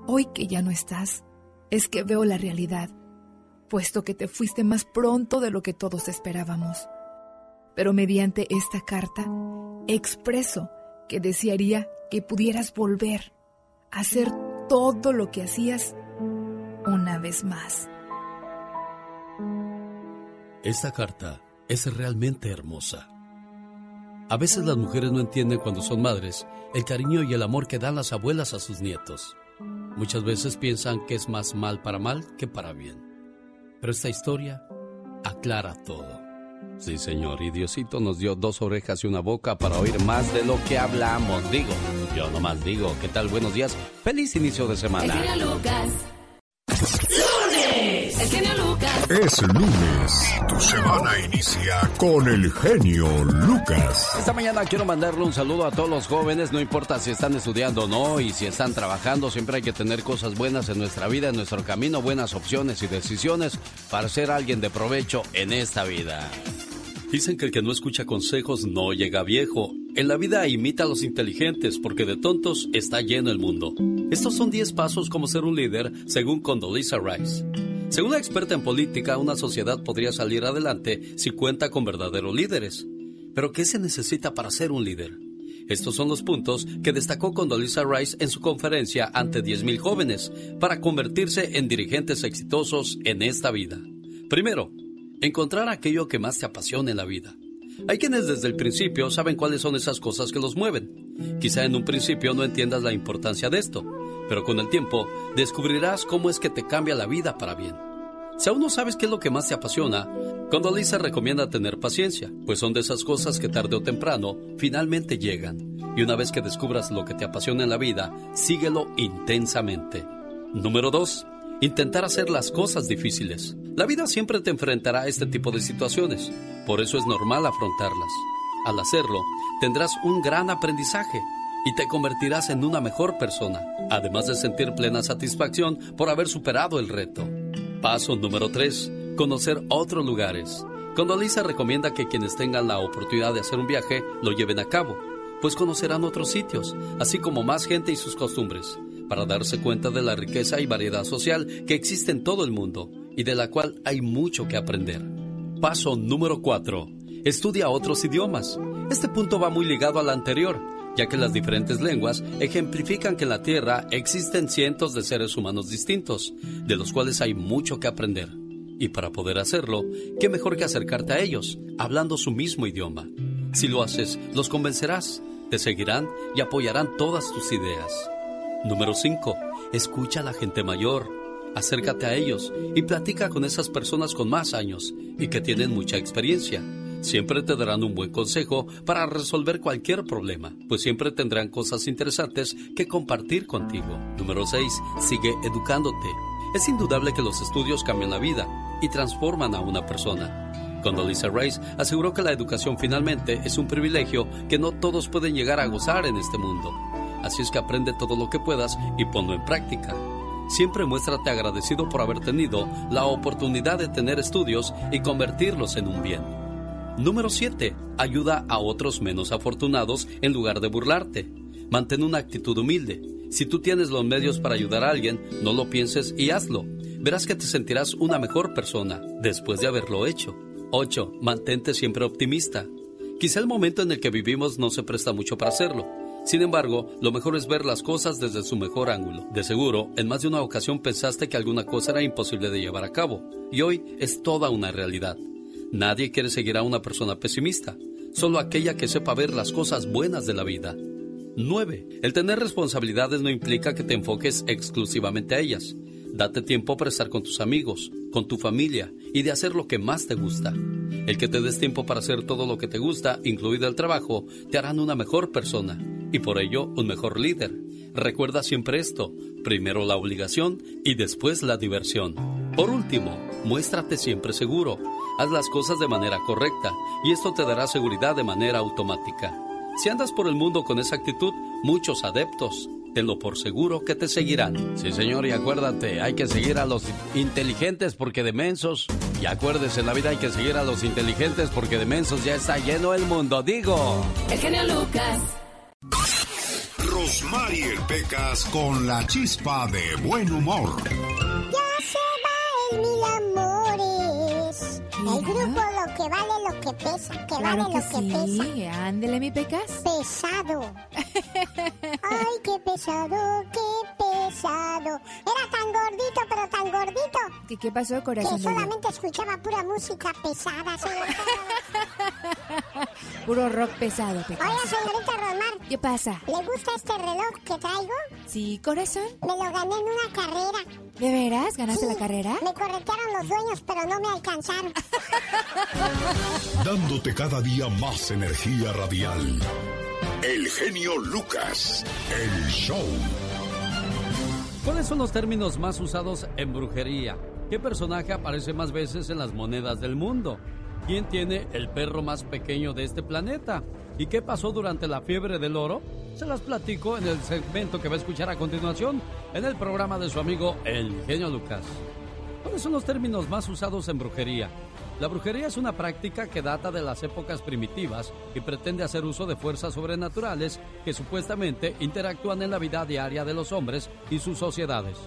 Hoy que ya no estás, es que veo la realidad, puesto que te fuiste más pronto de lo que todos esperábamos. Pero mediante esta carta, expreso que desearía que pudieras volver a hacer todo lo que hacías una vez más. Esta carta es realmente hermosa. A veces las mujeres no entienden cuando son madres el cariño y el amor que dan las abuelas a sus nietos. Muchas veces piensan que es más mal para mal que para bien. Pero esta historia aclara todo. Sí, señor, y Diosito nos dio dos orejas y una boca para oír más de lo que hablamos. Digo, yo nomás digo, ¿qué tal? Buenos días, feliz inicio de semana. El genio Lucas. El genio Lucas. Es lunes. Tu semana inicia con el genio Lucas. Esta mañana quiero mandarle un saludo a todos los jóvenes, no importa si están estudiando o no y si están trabajando, siempre hay que tener cosas buenas en nuestra vida, en nuestro camino, buenas opciones y decisiones para ser alguien de provecho en esta vida. Dicen que el que no escucha consejos no llega viejo. En la vida imita a los inteligentes porque de tontos está lleno el mundo. Estos son 10 pasos como ser un líder según Condoleezza Rice. Según la experta en política, una sociedad podría salir adelante si cuenta con verdaderos líderes. Pero ¿qué se necesita para ser un líder? Estos son los puntos que destacó Condoleezza Rice en su conferencia ante 10.000 jóvenes para convertirse en dirigentes exitosos en esta vida. Primero, encontrar aquello que más te apasiona en la vida. Hay quienes desde el principio saben cuáles son esas cosas que los mueven. Quizá en un principio no entiendas la importancia de esto, pero con el tiempo descubrirás cómo es que te cambia la vida para bien. Si aún no sabes qué es lo que más te apasiona, Condoleezza recomienda tener paciencia, pues son de esas cosas que tarde o temprano finalmente llegan. Y una vez que descubras lo que te apasiona en la vida, síguelo intensamente. Número 2. Intentar hacer las cosas difíciles. La vida siempre te enfrentará a este tipo de situaciones, por eso es normal afrontarlas. Al hacerlo, tendrás un gran aprendizaje y te convertirás en una mejor persona, además de sentir plena satisfacción por haber superado el reto. Paso número 3. Conocer otros lugares. Condoleezza recomienda que quienes tengan la oportunidad de hacer un viaje lo lleven a cabo, pues conocerán otros sitios, así como más gente y sus costumbres, para darse cuenta de la riqueza y variedad social que existe en todo el mundo y de la cual hay mucho que aprender. Paso número 4. Estudia otros idiomas. Este punto va muy ligado al anterior, ya que las diferentes lenguas ejemplifican que en la Tierra existen cientos de seres humanos distintos, de los cuales hay mucho que aprender. Y para poder hacerlo, qué mejor que acercarte a ellos, hablando su mismo idioma. Si lo haces, los convencerás, te seguirán y apoyarán todas tus ideas. Número 5. Escucha a la gente mayor. Acércate a ellos y platica con esas personas con más años y que tienen mucha experiencia. Siempre te darán un buen consejo para resolver cualquier problema, pues siempre tendrán cosas interesantes que compartir contigo. Número 6. Sigue educándote. Es indudable que los estudios cambian la vida y transforman a una persona. Condoleezza Rice aseguró que la educación finalmente es un privilegio que no todos pueden llegar a gozar en este mundo. Así es que aprende todo lo que puedas y ponlo en práctica. Siempre muéstrate agradecido por haber tenido la oportunidad de tener estudios y convertirlos en un bien. Número 7. Ayuda a otros menos afortunados en lugar de burlarte. Mantén una actitud humilde. Si tú tienes los medios para ayudar a alguien, no lo pienses y hazlo. Verás que te sentirás una mejor persona después de haberlo hecho. 8. Mantente siempre optimista. Quizá el momento en el que vivimos no se presta mucho para hacerlo. Sin embargo, lo mejor es ver las cosas desde su mejor ángulo. De seguro, en más de una ocasión pensaste que alguna cosa era imposible de llevar a cabo, y hoy es toda una realidad. Nadie quiere seguir a una persona pesimista, solo aquella que sepa ver las cosas buenas de la vida. 9. El tener responsabilidades no implica que te enfoques exclusivamente a ellas. Date tiempo para estar con tus amigos, con tu familia y de hacer lo que más te gusta. El que te des tiempo para hacer todo lo que te gusta, incluido el trabajo, te harán una mejor persona y por ello un mejor líder. Recuerda siempre esto, primero la obligación y después la diversión. Por último, muéstrate siempre seguro. Haz las cosas de manera correcta y esto te dará seguridad de manera automática. Si andas por el mundo con esa actitud, muchos adeptos, tenlo por seguro que te seguirán. Sí, señor, y acuérdate, hay que seguir a los inteligentes porque de mensos. Y acuérdese, en la vida hay que seguir a los inteligentes porque de mensos ya está lleno el mundo, digo. El genio Lucas. Rosmarie Pecas con la chispa de buen humor. Amores. El grupo lo que vale lo que pesa, que Claro vale que lo que sí. pesa. Ándele, mi pecas. Pesado. Ay, qué pesado, qué pesado. Era tan gordito, pero tan gordito. ¿Qué, qué pasó, Que corazón? bello? solamente escuchaba pura música pesada, señor. Puro rock pesado, pecas. Oiga, señorita Rosmar, ¿Qué pasa? ¿le gusta este reloj que traigo? Sí, corazón. Me lo gané en una carrera. ¿De veras? ¿Ganaste Sí, la carrera? Me corretearon los dueños, pero no me alcanzaron. Dándote cada día más energía radial. El genio Lucas. El show. ¿Cuáles son los términos más usados en brujería? ¿Qué personaje aparece más veces en las monedas del mundo? ¿Quién tiene el perro más pequeño de este planeta? ¿Y qué pasó durante la fiebre del oro? Se las platico en el segmento que va a escuchar a continuación en el programa de su amigo El Genio Lucas. ¿Cuáles son los términos más usados en brujería? La brujería es una práctica que data de las épocas primitivas y pretende hacer uso de fuerzas sobrenaturales que supuestamente interactúan en la vida diaria de los hombres y sus sociedades.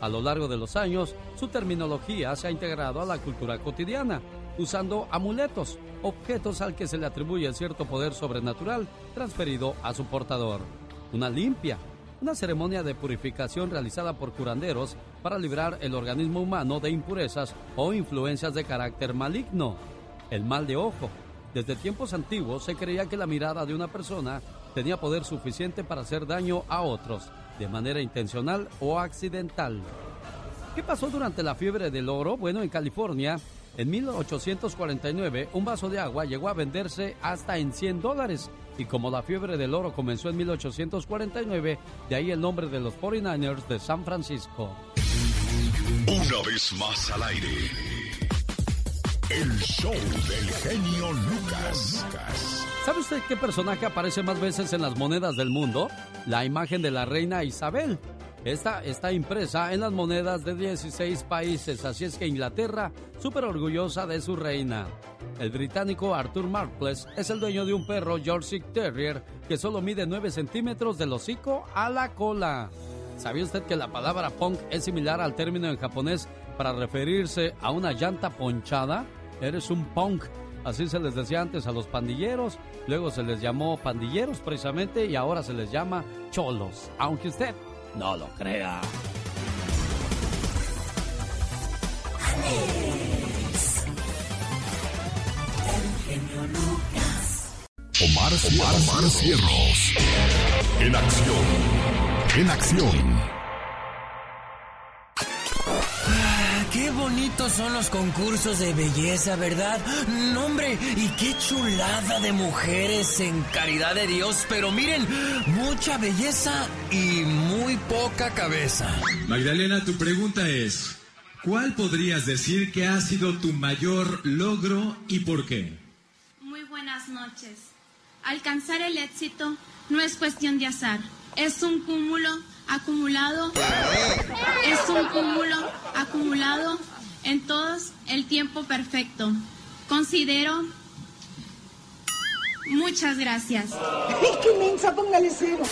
A lo largo de los años, su terminología se ha integrado a la cultura cotidiana, usando amuletos, objetos al que se le atribuye cierto poder sobrenatural transferido a su portador. Una limpia, una ceremonia de purificación realizada por curanderos para librar el organismo humano de impurezas o influencias de carácter maligno. El mal de ojo. Desde tiempos antiguos se creía que la mirada de una persona tenía poder suficiente para hacer daño a otros, de manera intencional o accidental. ¿Qué pasó durante la fiebre del oro? Bueno, en California, en 1849, un vaso de agua llegó a venderse hasta en 100 dólares. Y como la fiebre del oro comenzó en 1849, de ahí el nombre de los 49ers de San Francisco. Una vez más al aire. El show del genio Lucas. ¿Sabe usted qué personaje aparece más veces en las monedas del mundo? La imagen de la reina Isabel. Esta está impresa en las monedas de 16 países, así es que Inglaterra, súper orgullosa de su reina. El británico Arthur Marples es el dueño de un perro Yorkshire Terrier que solo mide 9 centímetros del hocico a la cola. ¿Sabía usted que la palabra punk es similar al término en japonés para referirse a una llanta ponchada? Eres un punk. Así se les decía antes a los pandilleros, luego se les llamó pandilleros precisamente y ahora se les llama cholos, aunque usted no lo crea. Omar, Omar, Omar Cierros. En acción. En acción. Qué bonitos son los concursos de belleza, ¿verdad? No, hombre, y qué chulada de mujeres en caridad de Dios, pero miren, mucha belleza y muy poca cabeza. Magdalena, tu pregunta es, ¿cuál podrías decir que ha sido tu mayor logro y por qué? Muy buenas noches. Alcanzar el éxito no es cuestión de azar, es un cúmulo acumulado, es un cúmulo acumulado en todos el tiempo perfecto. Considero... Muchas gracias. ¡Qué mensa, póngale cero!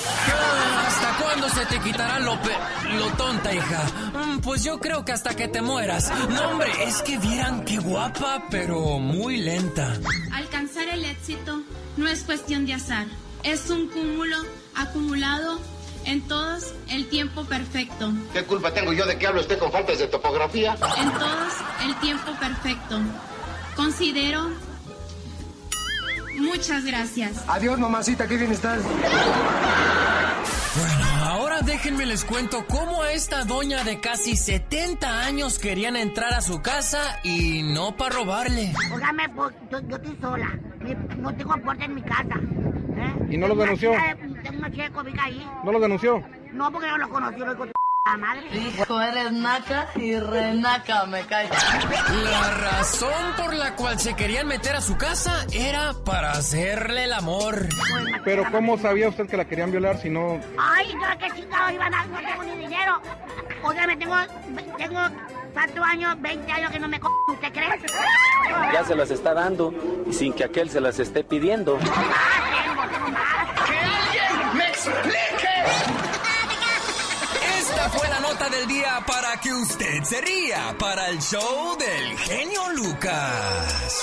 ¿Hasta cuándo se te quitará lo, pe- lo tonta, hija? Mm, Pues yo creo que hasta que te mueras. No, hombre, es que vieran qué guapa, pero muy lenta. Alcanzar el éxito no es cuestión de azar, es un cúmulo acumulado en todos el tiempo perfecto. ¿Qué culpa tengo yo de que hable usted con faltas de topografía? En todos el tiempo perfecto. Considero... Muchas gracias. Adiós, mamacita, qué bien estás. Ahora déjenme les cuento cómo a esta doña de casi 70 años querían entrar a su casa y no para robarle. Óigame, pues, yo, yo estoy sola. No tengo puerta en mi casa. ¿eh? ¿Y no lo Tengo una denunció? Tengo una chica de ahí. ¿No lo denunció? No, porque no lo conocí, lo la madre. Hijo, eres naca y renaca, me cae. La razón por la cual se querían meter a su casa era para hacerle el amor. Pero ¿cómo sabía usted que la querían violar si no... Ay, yo qué chingados iban a... No tengo ni dinero. Óigame, tengo... Tengo... ¿Cuántos años? 20 años que no me co... ¿Usted cree? Ya se las está dando y sin que aquel se las esté pidiendo. Más. ¡Que alguien me explique! Esta fue la nota del día para que usted se ría para el show del genio Lucas.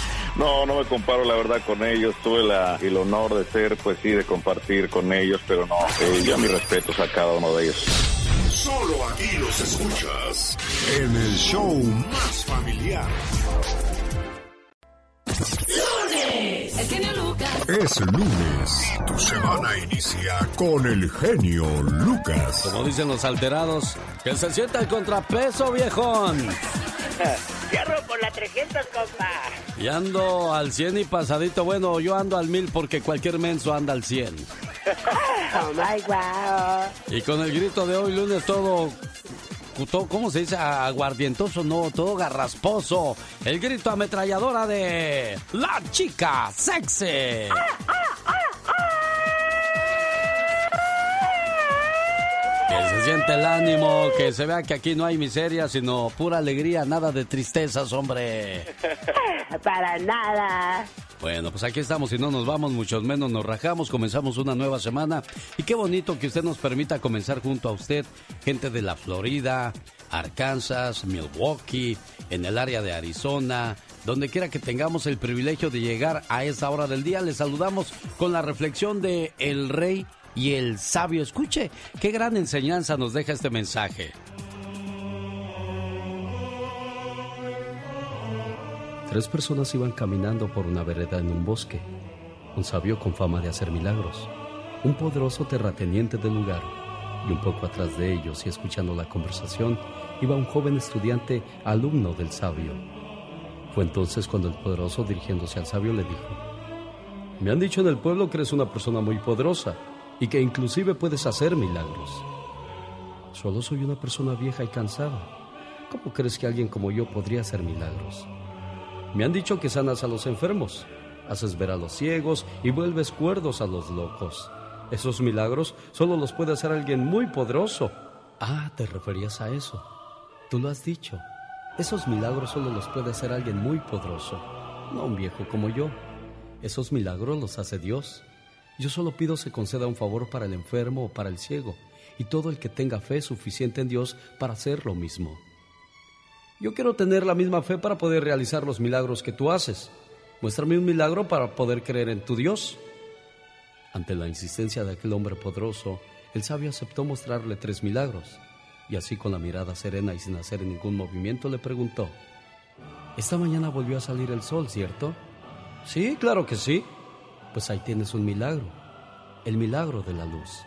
No, no me comparo la verdad con ellos. Tuve la, el honor de ser, pues sí, de compartir con ellos, pero no, eh, yo mis respetos a cada uno de ellos. Solo aquí los escuchas en el show más familiar. ¡Lunes! El genio Lucas. Es lunes y tu semana inicia con el genio Lucas. Como dicen los alterados, que se sienta el contrapeso, viejón. Cierro por la 300, compa. Y ando al 100 y pasadito. Bueno, yo ando al 1000 porque cualquier menso anda al 100. Oh my wow. Y con el grito de hoy lunes todo, todo ¿cómo se dice? Aguardientoso, no, todo garrasposo. El grito ametralladora de la chica sexy. Que se siente el ánimo, que se vea que aquí no hay miseria, sino pura alegría, nada de tristezas, hombre. Para nada. Bueno, pues aquí estamos y no nos vamos, muchos menos nos rajamos, comenzamos una nueva semana y qué bonito que usted nos permita comenzar junto a usted, gente de la Florida, Arkansas, Milwaukee, en el área de Arizona, donde quiera que tengamos el privilegio de llegar a esa hora del día, les saludamos con la reflexión de El Rey y el Sabio. Escuche, qué gran enseñanza nos deja este mensaje. Tres personas iban caminando por una vereda en un bosque. Un sabio con fama de hacer milagros, un poderoso terrateniente del lugar, y un poco atrás de ellos y escuchando la conversación iba un joven estudiante alumno del sabio. Fue entonces cuando el poderoso dirigiéndose al sabio le dijo, Me han dicho en el pueblo que eres una persona muy poderosa y que inclusive puedes hacer milagros. Solo soy una persona vieja y cansada. ¿Cómo crees que alguien como yo podría hacer milagros? Me han dicho que sanas a los enfermos, haces ver a los ciegos y vuelves cuerdos a los locos. Esos milagros solo los puede hacer alguien muy poderoso. Ah, te referías a eso. Tú lo has dicho. Esos milagros solo los puede hacer alguien muy poderoso, no un viejo como yo. Esos milagros los hace Dios. Yo solo pido se conceda un favor para el enfermo o para el ciego, y todo el que tenga fe suficiente en Dios para hacer lo mismo. Yo quiero tener la misma fe para poder realizar los milagros que tú haces. Muéstrame un milagro para poder creer en tu Dios. Ante la insistencia de aquel hombre poderoso, el sabio aceptó mostrarle tres milagros, y así con la mirada serena y sin hacer ningún movimiento le preguntó, Esta mañana volvió a salir el sol, ¿cierto? Sí, claro que sí. Pues ahí tienes un milagro, el milagro de la luz.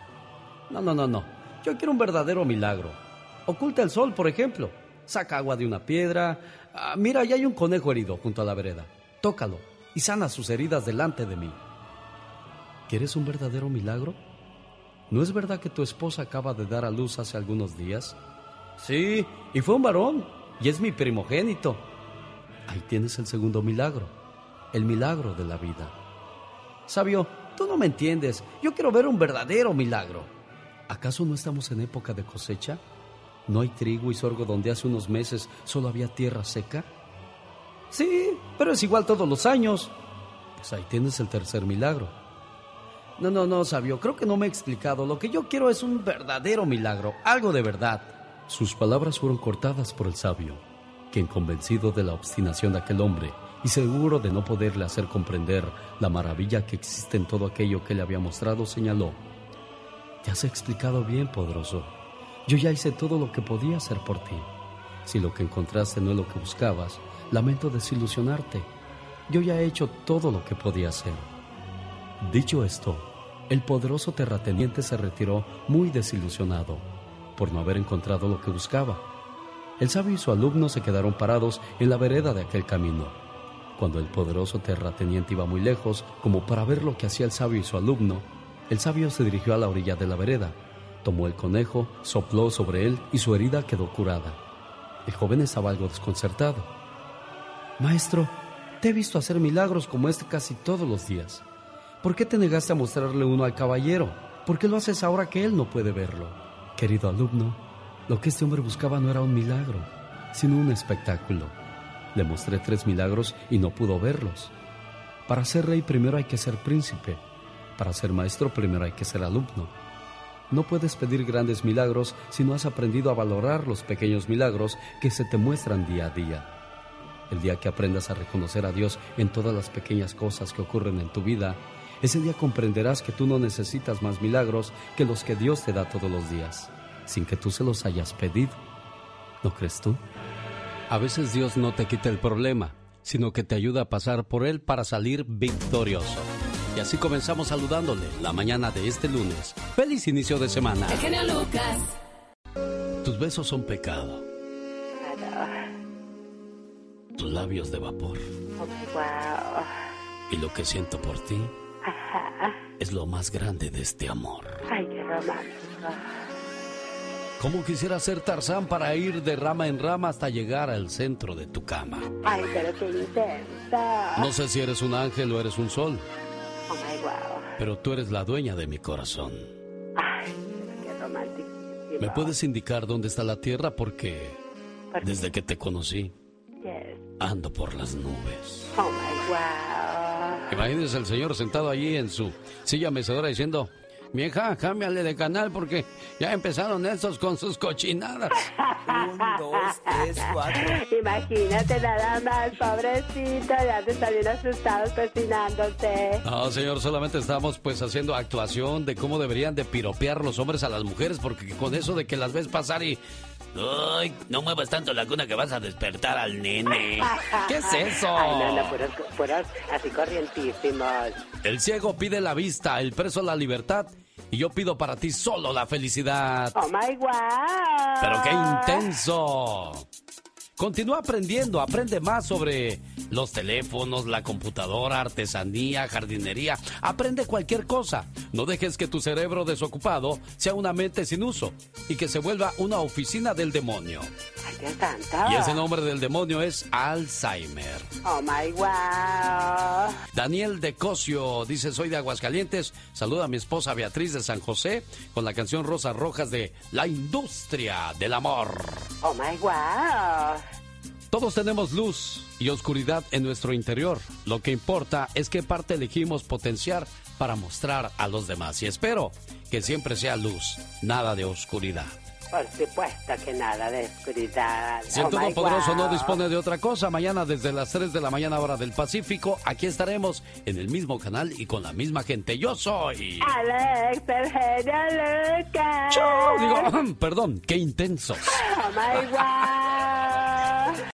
No, no, no, no, yo quiero un verdadero milagro. Oculta el sol, por ejemplo saca agua de una piedra. Ah, mira, allá hay un conejo herido junto a la vereda. Tócalo y sana sus heridas delante de mí. ¿Quieres un verdadero milagro? ¿No es verdad que tu esposa acaba de dar a luz hace algunos días? Sí, y fue un varón, y es mi primogénito. Ahí tienes el segundo milagro, el milagro de la vida. Sabio, tú no me entiendes, yo quiero ver un verdadero milagro. ¿Acaso no estamos en época de cosecha? ¿No hay trigo y sorgo donde hace unos meses solo había tierra seca? Sí, pero es igual todos los años. Pues ahí tienes el tercer milagro. No, no, no, sabio, creo que no me he explicado. Lo que yo quiero es un verdadero milagro, algo de verdad. Sus palabras fueron cortadas por el sabio, quien convencido de la obstinación de aquel hombre y seguro de no poderle hacer comprender la maravilla que existe en todo aquello que le había mostrado, señaló, Te has explicado bien, poderoso. Yo ya hice todo lo que podía hacer por ti. Si lo que encontraste no es lo que buscabas, lamento desilusionarte. Yo ya he hecho todo lo que podía hacer. Dicho esto, el poderoso terrateniente se retiró muy desilusionado por no haber encontrado lo que buscaba. El sabio y su alumno se quedaron parados en la vereda de aquel camino. Cuando el poderoso terrateniente iba muy lejos, como para ver lo que hacía el sabio y su alumno, el sabio se dirigió a la orilla de la vereda Tomó el conejo, sopló sobre él y su herida quedó curada. El joven estaba algo desconcertado. Maestro, te he visto hacer milagros como este casi todos los días. ¿Por qué te negaste a mostrarle uno al caballero? ¿Por qué lo haces ahora que él no puede verlo? Querido alumno, lo que este hombre buscaba no era un milagro, sino un espectáculo. Le mostré tres milagros y no pudo verlos. Para ser rey primero hay que ser príncipe. Para ser maestro primero hay que ser alumno. No puedes pedir grandes milagros si no has aprendido a valorar los pequeños milagros que se te muestran día a día. El día que aprendas a reconocer a Dios en todas las pequeñas cosas que ocurren en tu vida, ese día comprenderás que tú no necesitas más milagros que los que Dios te da todos los días, sin que tú se los hayas pedido. ¿No crees tú? A veces Dios no te quita el problema, sino que te ayuda a pasar por él para salir victorioso. Y así comenzamos saludándole la mañana de este lunes. Feliz inicio de semana. El Lucas. Tus besos son pecado. Tus labios de vapor. Wow. Y lo que siento por ti Ajá. es lo más grande de este amor. Ay, qué romántico. Como quisiera ser Tarzán para ir de rama en rama hasta llegar al centro de tu cama. Ay, pero qué intenso. No sé si eres un ángel o eres un sol, Oh my wow. pero tú eres la dueña de mi corazón. Ay, qué romántico. ¿Me puedes indicar dónde está la tierra? Porque desde que te conocí, Yes. ando por las nubes. Oh my wow. Imagínese el señor sentado allí en su silla mecedora diciendo, vieja, cámbiale de canal porque ya empezaron estos con sus cochinadas. Un, dos, tres, cuatro. Imagínate nada más, pobrecito, ya te está bien asustado cocinándote. No, señor, solamente estamos pues haciendo actuación de cómo deberían de piropear los hombres a las mujeres porque con eso de que las ves pasar y Ay, no muevas tanto la cuna que vas a despertar al nene. ¿Qué es eso? Ay, no, no, puros, puros así corrientísimos. El ciego pide la vista, el preso la libertad y yo pido para ti solo la felicidad. Oh my wow. Pero qué intenso. Continúa aprendiendo, aprende más sobre los teléfonos, la computadora, artesanía, jardinería. Aprende cualquier cosa. No dejes que tu cerebro desocupado sea una mente sin uso y que se vuelva una oficina del demonio. Y ese nombre del demonio es Alzheimer. Oh my wow. Daniel de Cosio dice: Soy de Aguascalientes. Saluda a mi esposa Beatriz de San José con la canción Rosas Rojas de La Industria del Amor. Oh my wow. Todos tenemos luz y oscuridad en nuestro interior. Lo que importa es qué parte elegimos potenciar para mostrar a los demás. Y espero que siempre sea luz, nada de oscuridad. Por supuesto que nada de oscuridad. Si el Oh Todopoderoso no dispone de otra cosa, mañana desde las 3 de la mañana hora del Pacífico, aquí estaremos en el mismo canal y con la misma gente. Yo soy... Alex, el genio Lucas. Digo, perdón, qué intenso. Oh my wow.